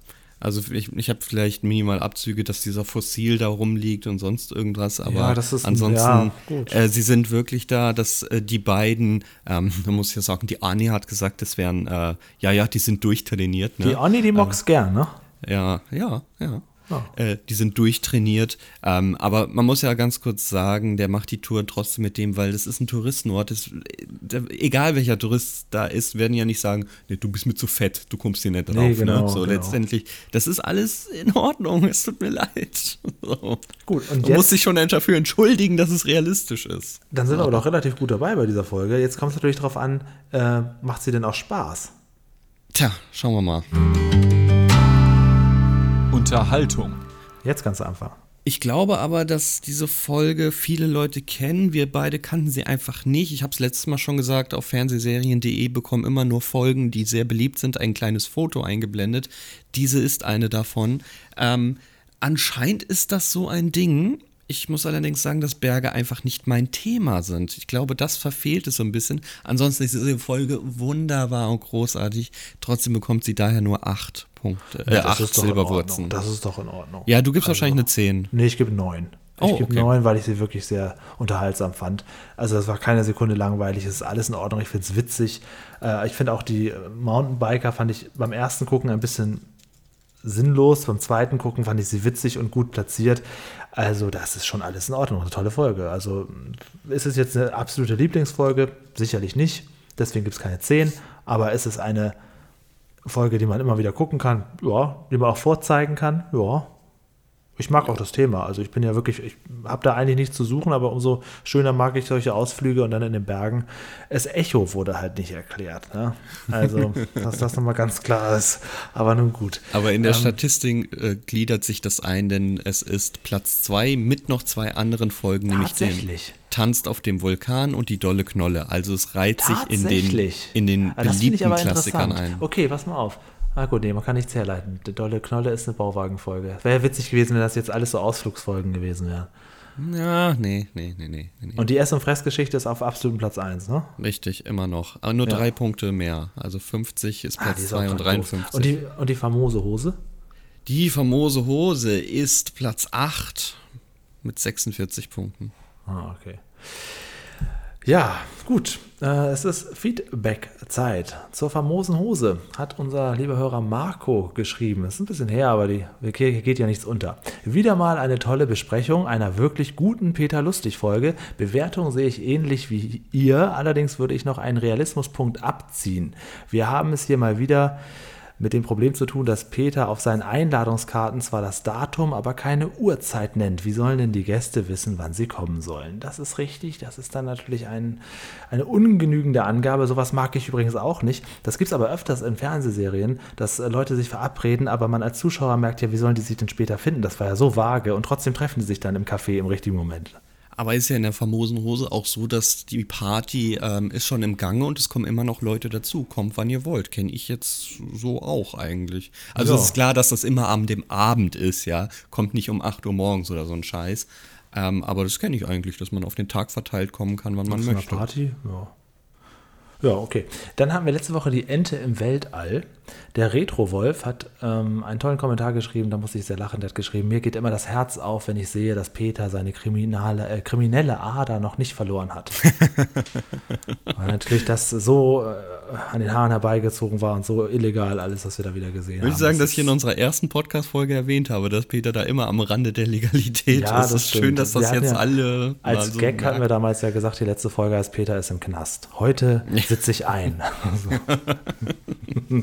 S2: Also ich, ich habe vielleicht minimal Abzüge, dass dieser Fossil da rumliegt und sonst irgendwas, aber
S3: Ja, ist-
S2: ansonsten,
S3: ja,
S2: äh, sie sind wirklich da, dass äh, die beiden, ähm, da muss ich ja sagen, die Ani hat gesagt, das wären, äh, ja, ja, die sind durchtrainiert. Ne?
S3: Die Onni, die mock's gern, ne?
S2: Ja, ja, ja.
S3: Oh.
S2: Äh, die sind durchtrainiert. Ähm, aber man muss ja ganz kurz sagen, der macht die Tour trotzdem mit dem, weil das ist ein Touristenort. Das, der, egal welcher Tourist da ist, werden ja nicht sagen, nee, du bist mir zu fett, du kommst hier nicht drauf.
S3: Nee, genau,
S2: ne? So
S3: genau.
S2: letztendlich, das ist alles in Ordnung, es tut mir leid. So.
S3: Gut, und
S2: Man
S3: jetzt-
S2: muss sich schon dafür entschuldigen, dass es realistisch ist.
S3: Dann sind wir aber doch relativ gut dabei bei dieser Folge. Jetzt kommt es natürlich darauf an, äh, macht sie denn auch Spaß?
S2: Tja, schauen wir mal.
S1: Unterhaltung.
S3: Jetzt du anfangen.
S2: Ich glaube aber, dass diese Folge viele Leute kennen. Wir beide kannten sie einfach nicht. Ich habe es letztes Mal schon gesagt, auf fernsehserien.de bekommen immer nur Folgen, die sehr beliebt sind, ein kleines Foto eingeblendet. Diese ist eine davon. Ähm, anscheinend ist das so ein Ding. Ich muss allerdings sagen, dass Berge einfach nicht mein Thema sind. Ich glaube, das verfehlt es so ein bisschen. Ansonsten ist diese Folge wunderbar und großartig. Trotzdem bekommt sie daher nur acht Punkte, äh,
S3: Ja, das
S2: acht
S3: ist doch in
S2: Silberwurzen.
S3: Ordnung. Das ist doch in Ordnung.
S2: Ja, du gibst wahrscheinlich eine 10.
S3: Nee, ich gebe neun. Ich
S2: Oh,
S3: gebe
S2: okay.
S3: neun, weil ich sie wirklich sehr unterhaltsam fand. Also das war keine Sekunde langweilig, es ist alles in Ordnung, ich finde es witzig. Äh, ich finde auch die Mountainbiker fand ich beim ersten Gucken ein bisschen sinnlos, beim zweiten Gucken fand ich sie witzig und gut platziert. Also das ist schon alles in Ordnung, eine tolle Folge. Also ist es jetzt eine absolute Lieblingsfolge? Sicherlich nicht, deswegen gibt es keine 10, aber ist es eine Folge, die man immer wieder gucken kann? Ja, die man auch vorzeigen kann? Ja, ich mag auch das Thema. Also ich bin ja wirklich, ich habe da eigentlich nichts zu suchen, aber umso schöner mag ich solche Ausflüge und dann in den Bergen. Das Echo wurde halt nicht erklärt. Ne? Also, dass das nochmal ganz klar ist. Aber nun gut.
S2: Aber in der
S3: Ähm,
S2: Statistik äh, gliedert sich das ein, denn es ist Platz 2 mit noch zwei anderen Folgen, nämlich dem. Tanzt auf dem Vulkan und die Dolle Knolle. Also es reiht sich in den, in den beliebten Klassikern ein.
S3: Okay, pass mal auf. Ah gut, nee, man kann nichts herleiten. Die Dolle Knolle ist eine Bauwagenfolge. Wäre witzig gewesen, wenn das jetzt alles so Ausflugsfolgen gewesen wären.
S2: Ja, nee, nee, nee, nee. nee.
S3: Und die Ess- und Fressgeschichte ist auf absolutem Platz 1, ne?
S2: Richtig, immer noch. Aber nur
S3: Ja.
S2: drei Punkte mehr. Also 50 ist
S3: Ah,
S2: Platz
S3: die ist auch
S2: 2 und
S3: grandios.
S2: 53.
S3: Und die, und die famose Hose?
S2: Die famose Hose ist Platz 8 mit 46 Punkten.
S3: Ah, okay. Ja, gut. Äh, es ist Feedback-Zeit. Zur famosen Hose hat unser lieber Hörer Marco geschrieben. Es ist ein bisschen her, aber die, geht ja nichts unter. Wieder mal eine tolle Besprechung einer wirklich guten Peter Lustig-Folge. Bewertung sehe ich ähnlich wie ihr, allerdings würde ich noch einen Realismuspunkt abziehen. Wir haben es hier mal wieder mit dem Problem zu tun, dass Peter auf seinen Einladungskarten zwar das Datum, aber keine Uhrzeit nennt. Wie sollen denn die Gäste wissen, wann sie kommen sollen? Das ist richtig, das ist dann natürlich ein, eine ungenügende Angabe. Sowas mag ich übrigens auch nicht. Das gibt es aber öfters in Fernsehserien, dass äh, Leute sich verabreden, aber man als Zuschauer merkt ja, wie sollen die sich denn später finden? Das war ja so vage und trotzdem treffen die sich dann im Café im richtigen Moment.
S2: Aber ist ja in der famosen Hose auch so, dass die Party ähm, ist schon im Gange und es kommen immer noch Leute dazu. Kommt, wann ihr wollt. Kenne ich jetzt so auch eigentlich. Also
S3: Ja.
S2: es ist klar, dass das immer am dem Abend ist, ja. Kommt nicht um 8 Uhr morgens oder so ein Scheiß. Ähm, aber das kenne ich eigentlich, dass man auf den Tag verteilt kommen kann, wann man
S3: einer
S2: möchte.
S3: Party? Ja. Ja, okay. Dann haben wir letzte Woche die Ente im Weltall. Der Retro-Wolf hat ähm, einen tollen Kommentar geschrieben, da musste ich sehr lachen. Der hat geschrieben, mir geht immer das Herz auf, wenn ich sehe, dass Peter seine kriminale, äh, kriminelle Ader noch nicht verloren hat. Weil natürlich das so äh, an den Haaren herbeigezogen war und so illegal alles, was wir da wieder gesehen
S2: Ich
S3: haben.
S2: würde sagen,
S3: Das
S2: dass ich in unserer ersten Podcast-Folge erwähnt habe, dass Peter da immer am Rande der Legalität
S3: Ja,
S2: ist.
S3: das
S2: Es ist schön,
S3: stimmt.
S2: dass
S3: Wir
S2: das jetzt
S3: ja-
S2: alle.
S3: Als
S2: so
S3: Gag hatten wir
S2: merken.
S3: damals ja gesagt, die letzte Folge heißt Peter ist im Knast. Heute sitze ich ein.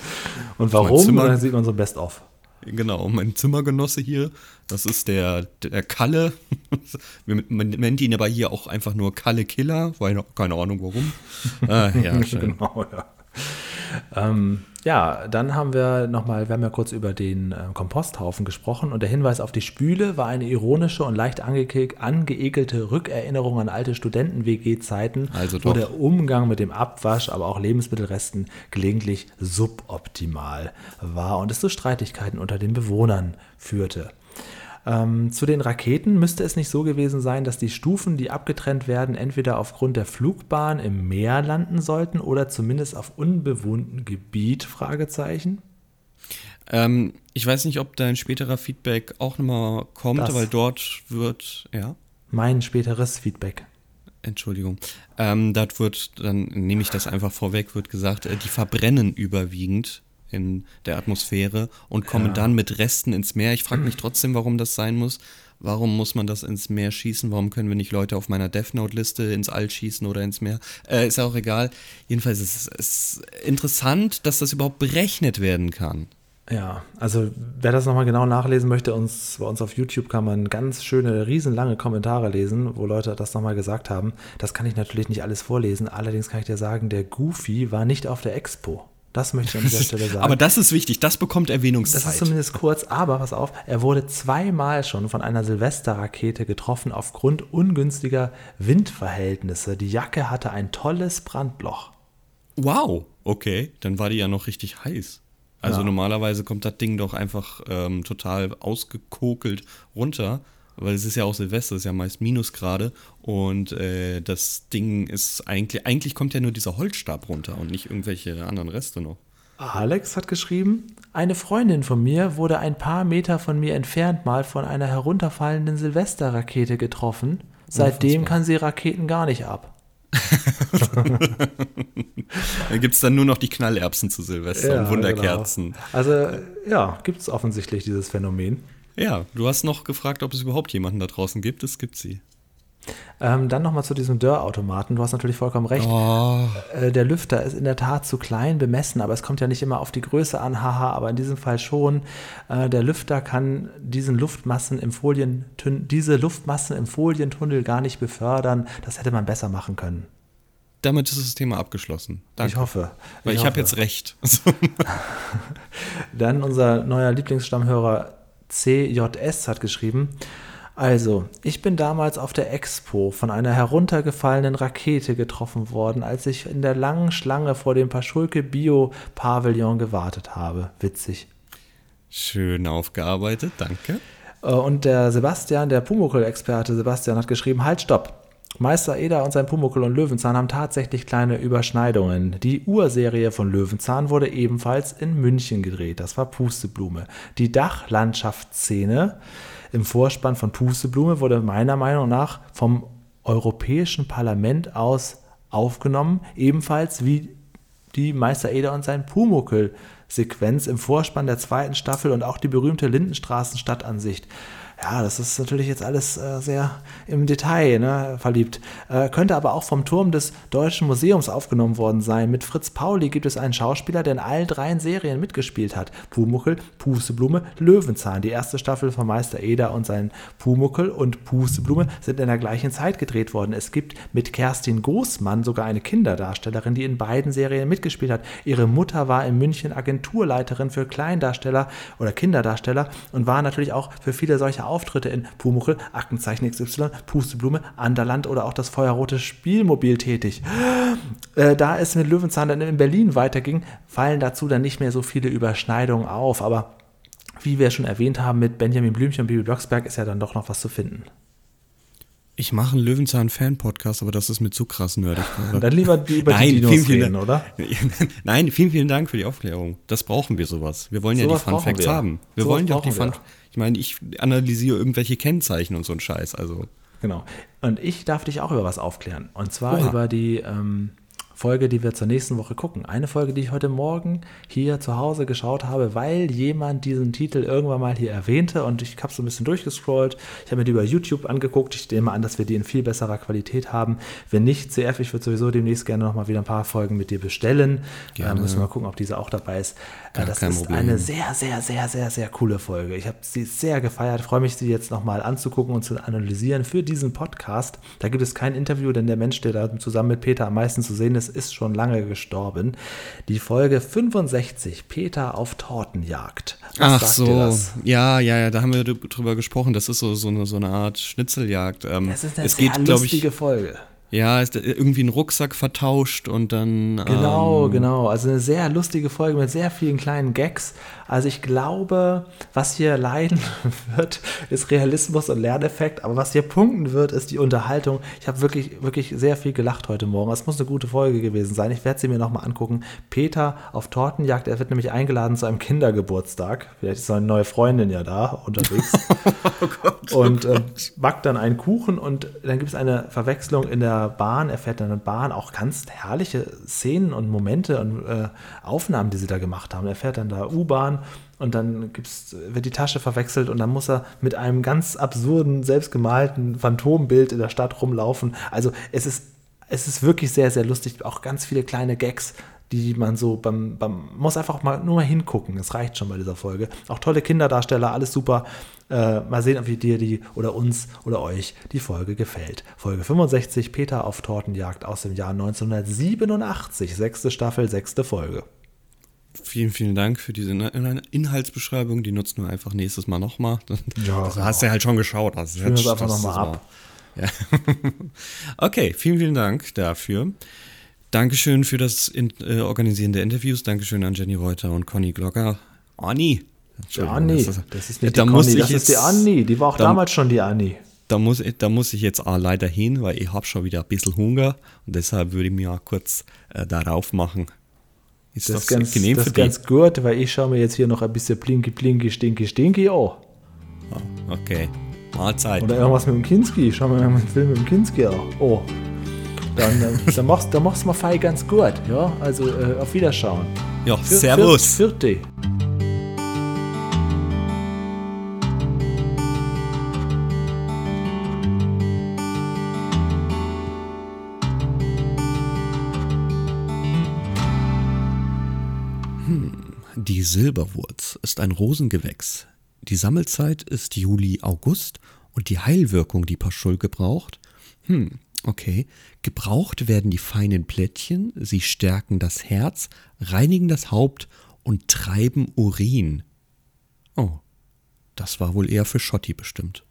S3: Und warum?
S2: Zimmer-
S3: Dann sieht man so Best-of.
S2: Genau, mein Zimmergenosse hier, das ist der, der Kalle. Wir- Man nennt ihn aber hier auch einfach nur Kalle Killer, weil keine Ahnung warum. Ah, ja.
S3: Genau, ja. Ähm, ja, dann haben wir nochmal, wir haben ja kurz über den äh, Komposthaufen gesprochen und der Hinweis auf die Spüle war eine ironische und leicht ange angeekelte Rückerinnerung an alte Studenten-WG-Zeiten,
S2: Also
S3: wo der Umgang mit dem Abwasch, aber auch Lebensmittelresten gelegentlich suboptimal war und es zu Streitigkeiten unter den Bewohnern führte. Ähm, zu den Raketen müsste es nicht so gewesen sein, dass die Stufen, die abgetrennt werden, entweder aufgrund der Flugbahn im Meer landen sollten oder zumindest auf unbewohntem Gebiet? Fragezeichen.
S2: Ähm, ich weiß nicht, ob dein späterer Feedback auch nochmal kommt,
S3: Das.
S2: weil dort wird, ja,
S3: Mein späteres Feedback.
S2: Entschuldigung, ähm, dort wird, dann nehme ich das einfach vorweg, wird gesagt, äh, die verbrennen überwiegend in der Atmosphäre und kommen dann mit Resten ins Meer. Ich frage mich trotzdem, warum das sein muss. Warum muss man das ins Meer schießen? Warum können wir nicht Leute auf meiner Death Note-Liste ins All schießen oder ins Meer? Äh, ist ja auch egal. Jedenfalls ist es interessant, dass das überhaupt berechnet werden kann.
S3: Ja, also wer das nochmal genau nachlesen möchte, uns, bei uns auf YouTube kann man ganz schöne, riesenlange Kommentare lesen, wo Leute das nochmal gesagt haben. Das kann ich natürlich nicht alles vorlesen, allerdings kann ich dir sagen, der Goofy war nicht auf der Expo. Das möchte ich an dieser Stelle sagen.
S2: Aber das ist wichtig, das bekommt Erwähnungszeit.
S3: Das ist zumindest kurz, aber pass auf, er wurde zweimal schon von einer Silvesterrakete getroffen aufgrund ungünstiger Windverhältnisse. Die Jacke hatte ein tolles Brandloch.
S2: wow, okay, dann war die ja noch richtig heiß. Also
S3: Ja.
S2: normalerweise kommt das Ding doch einfach ähm, total ausgekokelt runter, weil es ist ja auch Silvester, es ist ja meist Minusgrade und äh, das Ding ist eigentlich, eigentlich kommt ja nur dieser Holzstab runter und nicht irgendwelche anderen Reste noch.
S3: Alex hat geschrieben, eine Freundin von mir wurde ein paar Meter von mir entfernt mal von einer herunterfallenden Silvesterrakete getroffen. Seitdem kann sie Raketen gar nicht ab.
S2: Da gibt es dann nur noch die Knallerbsen zu Silvester und Wunderkerzen.
S3: Genau. Also ja, gibt es offensichtlich dieses Phänomen.
S2: Ja, du hast noch gefragt, ob es überhaupt jemanden da draußen gibt. Es gibt sie.
S3: Ähm, dann nochmal zu diesem Dörrautomaten. Du hast natürlich vollkommen recht. Äh, der Lüfter ist in der Tat zu klein bemessen, aber es kommt ja nicht immer auf die Größe an, haha, aber in diesem Fall schon. Äh, der Lüfter kann diesen Luftmassen im Folientün diese Luftmassen im Folientunnel gar nicht befördern. Das hätte man besser machen können.
S2: Damit ist das Thema abgeschlossen. Danke.
S3: Ich hoffe.
S2: Weil ich, habe jetzt recht.
S3: Dann unser neuer Lieblingsstammhörer CJS hat geschrieben. Also, ich bin damals auf der Expo von einer heruntergefallenen Rakete getroffen worden, als ich in der langen Schlange vor dem Paschulke Bio Pavillon gewartet habe. Witzig.
S2: Schön aufgearbeitet, danke.
S3: Äh, Und der Sebastian, der Pumuckl-Experte Sebastian, hat geschrieben: Halt, stopp! Meister Eder und sein Pumuckl und Löwenzahn haben tatsächlich kleine Überschneidungen. Die Urserie von Löwenzahn wurde ebenfalls in München gedreht. Das war Pusteblume. Die Dachlandschaftsszene im Vorspann von Pusteblume wurde meiner Meinung nach vom Europäischen Parlament aus aufgenommen, ebenfalls wie die Meister Eder und sein Pumuckl-Sequenz im Vorspann der zweiten Staffel und auch die berühmte Lindenstraßen-Stadtansicht. Ja, das ist natürlich jetzt alles äh, sehr im Detail ne, verliebt. Äh, könnte aber auch vom Turm des Deutschen Museums aufgenommen worden sein. Mit Fritz Pauli gibt es einen Schauspieler, der in allen dreien Serien mitgespielt hat. Pumuckel, Pusteblume, Löwenzahn. Die erste Staffel von Meister Eder und sein Pumuckel und Pusteblume sind in der gleichen Zeit gedreht worden. Es gibt mit Kerstin Großmann sogar eine Kinderdarstellerin, die in beiden Serien mitgespielt hat. Ihre Mutter war in München Agenturleiterin für Kleindarsteller oder Kinderdarsteller und war natürlich auch für viele solche Auftritte in Pumuckel, Aktenzeichen XY, Pusteblume, Anderland oder auch das Feuerrote Spielmobil tätig. Äh, da es mit Löwenzahn dann in Berlin weiterging, fallen dazu dann nicht mehr so viele Überschneidungen auf, aber wie wir schon erwähnt haben, mit Benjamin Blümchen und Bibi Blocksberg ist ja dann doch noch was zu finden.
S2: Ich mache einen Löwenzahn-Fan-Podcast, aber das ist mir zu krass nerdig.
S3: Dann lieber die über die Dinos
S2: vielen, vielen
S3: reden, oder?
S2: Nein, vielen, vielen Dank für die Aufklärung. Das brauchen wir sowas. Wir wollen ja
S3: Sowas
S2: die Fun Facts
S3: wir.
S2: haben. Wir
S3: Sowas
S2: wollen ja auch die Fun. Ich meine, ich analysiere irgendwelche Kennzeichen und so ein Scheiß. Also
S3: Genau. Und ich darf dich auch über was aufklären. Und zwar
S2: Oha.
S3: über die ähm, Folge, die wir zur nächsten Woche gucken. Eine Folge, die ich heute Morgen hier zu Hause geschaut habe, weil jemand diesen Titel irgendwann mal hier erwähnte und ich habe so ein bisschen durchgescrollt. Ich habe mir die über YouTube angeguckt. Ich nehme an, dass wir die in viel besserer Qualität haben. Wenn nicht, CF, ich würde sowieso demnächst gerne noch mal wieder ein paar Folgen mit dir bestellen.
S2: Gerne.
S3: Äh, müssen wir mal gucken, ob diese auch dabei ist.
S2: Gar
S3: das ist
S2: Problem.
S3: eine sehr, sehr, sehr, sehr, sehr coole Folge. Ich habe sie sehr gefeiert, freue mich, sie jetzt nochmal anzugucken und zu analysieren für diesen Podcast. Da gibt es kein Interview, denn der Mensch, der da zusammen mit Peter am meisten zu sehen ist, ist schon lange gestorben. Die Folge 65, Peter auf Tortenjagd. Was
S2: Ach so,
S3: das?
S2: ja, ja, ja, da haben wir drü- drüber gesprochen. Das ist so, so, eine, so eine Art Schnitzeljagd. Ähm,
S3: Es ist eine
S2: es
S3: sehr
S2: geht,
S3: lustige
S2: ich,
S3: Folge.
S2: Ja, ist irgendwie ein Rucksack vertauscht und dann.
S3: Genau,
S2: ähm,
S3: genau. Also eine sehr lustige Folge mit sehr vielen kleinen Gags. Also ich glaube, was hier leiden wird, ist Realismus und Lerneffekt. Aber was hier punkten wird, ist die Unterhaltung. Ich habe wirklich, wirklich sehr viel gelacht heute Morgen. Es muss eine gute Folge gewesen sein. Ich werde sie mir nochmal angucken. Peter auf Tortenjagd. Er wird nämlich eingeladen zu einem Kindergeburtstag. Vielleicht ist seine neue Freundin ja da unterwegs. und äh, backt dann einen Kuchen und dann gibt es eine Verwechslung in der Bahn. Er fährt dann in der Bahn, auch ganz herrliche Szenen und Momente und äh, Aufnahmen, die sie da gemacht haben. Er fährt dann da U-Bahn und dann gibt's, wird die Tasche verwechselt und dann muss er mit einem ganz absurden, selbstgemalten Phantombild in der Stadt rumlaufen. Also es ist, es ist wirklich sehr, sehr lustig. Auch ganz viele kleine Gags, die man so beim, beim muss einfach mal nur mal hingucken. Das reicht schon bei dieser Folge. Auch tolle Kinderdarsteller, alles super. Äh, mal sehen, ob dir die oder uns oder euch die Folge gefällt. Folge 65, Peter auf Tortenjagd aus dem Jahr 1987, sechste Staffel, sechste Folge.
S2: vielen, vielen Dank für diese In- Inhaltsbeschreibung. Die nutzen wir einfach nächstes Mal nochmal.
S3: Ja,
S2: das hast du ja halt schon geschaut. Das
S3: Spielen wir einfach nochmal ab.
S2: Ja. okay, vielen, vielen Dank dafür. Dankeschön für das in, äh, Organisieren der Interviews. Dankeschön an Jenny Reuter und Conny Glocker. Anni.
S3: Die Anni, das ist nicht
S2: da
S3: die Conny, das
S2: jetzt,
S3: ist die Anni. Die war auch
S2: da-
S3: damals schon die Anni.
S2: Da muss, ich- da muss ich jetzt auch leider hin, weil ich habe schon wieder ein bisschen Hunger und deshalb würde ich mir auch kurz äh, darauf machen. Ist
S3: Das
S2: das,
S3: ist ganz,
S2: genehm
S3: das
S2: für
S3: ist
S2: dich?
S3: ganz gut, weil ich schaue mir jetzt hier noch ein bisschen Plinky, Plinky, Stinky, Stinky an.
S2: Okay, Mahlzeit.
S3: Oder irgendwas mit dem Kinski. Schau mal einen Film mit dem Kinski an. Oh. Dann, äh, dann machst du mal fein ganz gut. Ja, also äh, auf Wiederschauen.
S2: ja,
S3: Vier-
S2: servus.
S3: Vier, vierte.
S2: Die Silberwurz ist ein Rosengewächs. Die Sammelzeit ist Juli, August und die Heilwirkung, die Paschulke braucht? Hm, okay. Gebraucht werden die feinen Plättchen, sie stärken das Herz, reinigen das Haupt und treiben Urin. Oh, das war wohl eher für Schotti bestimmt.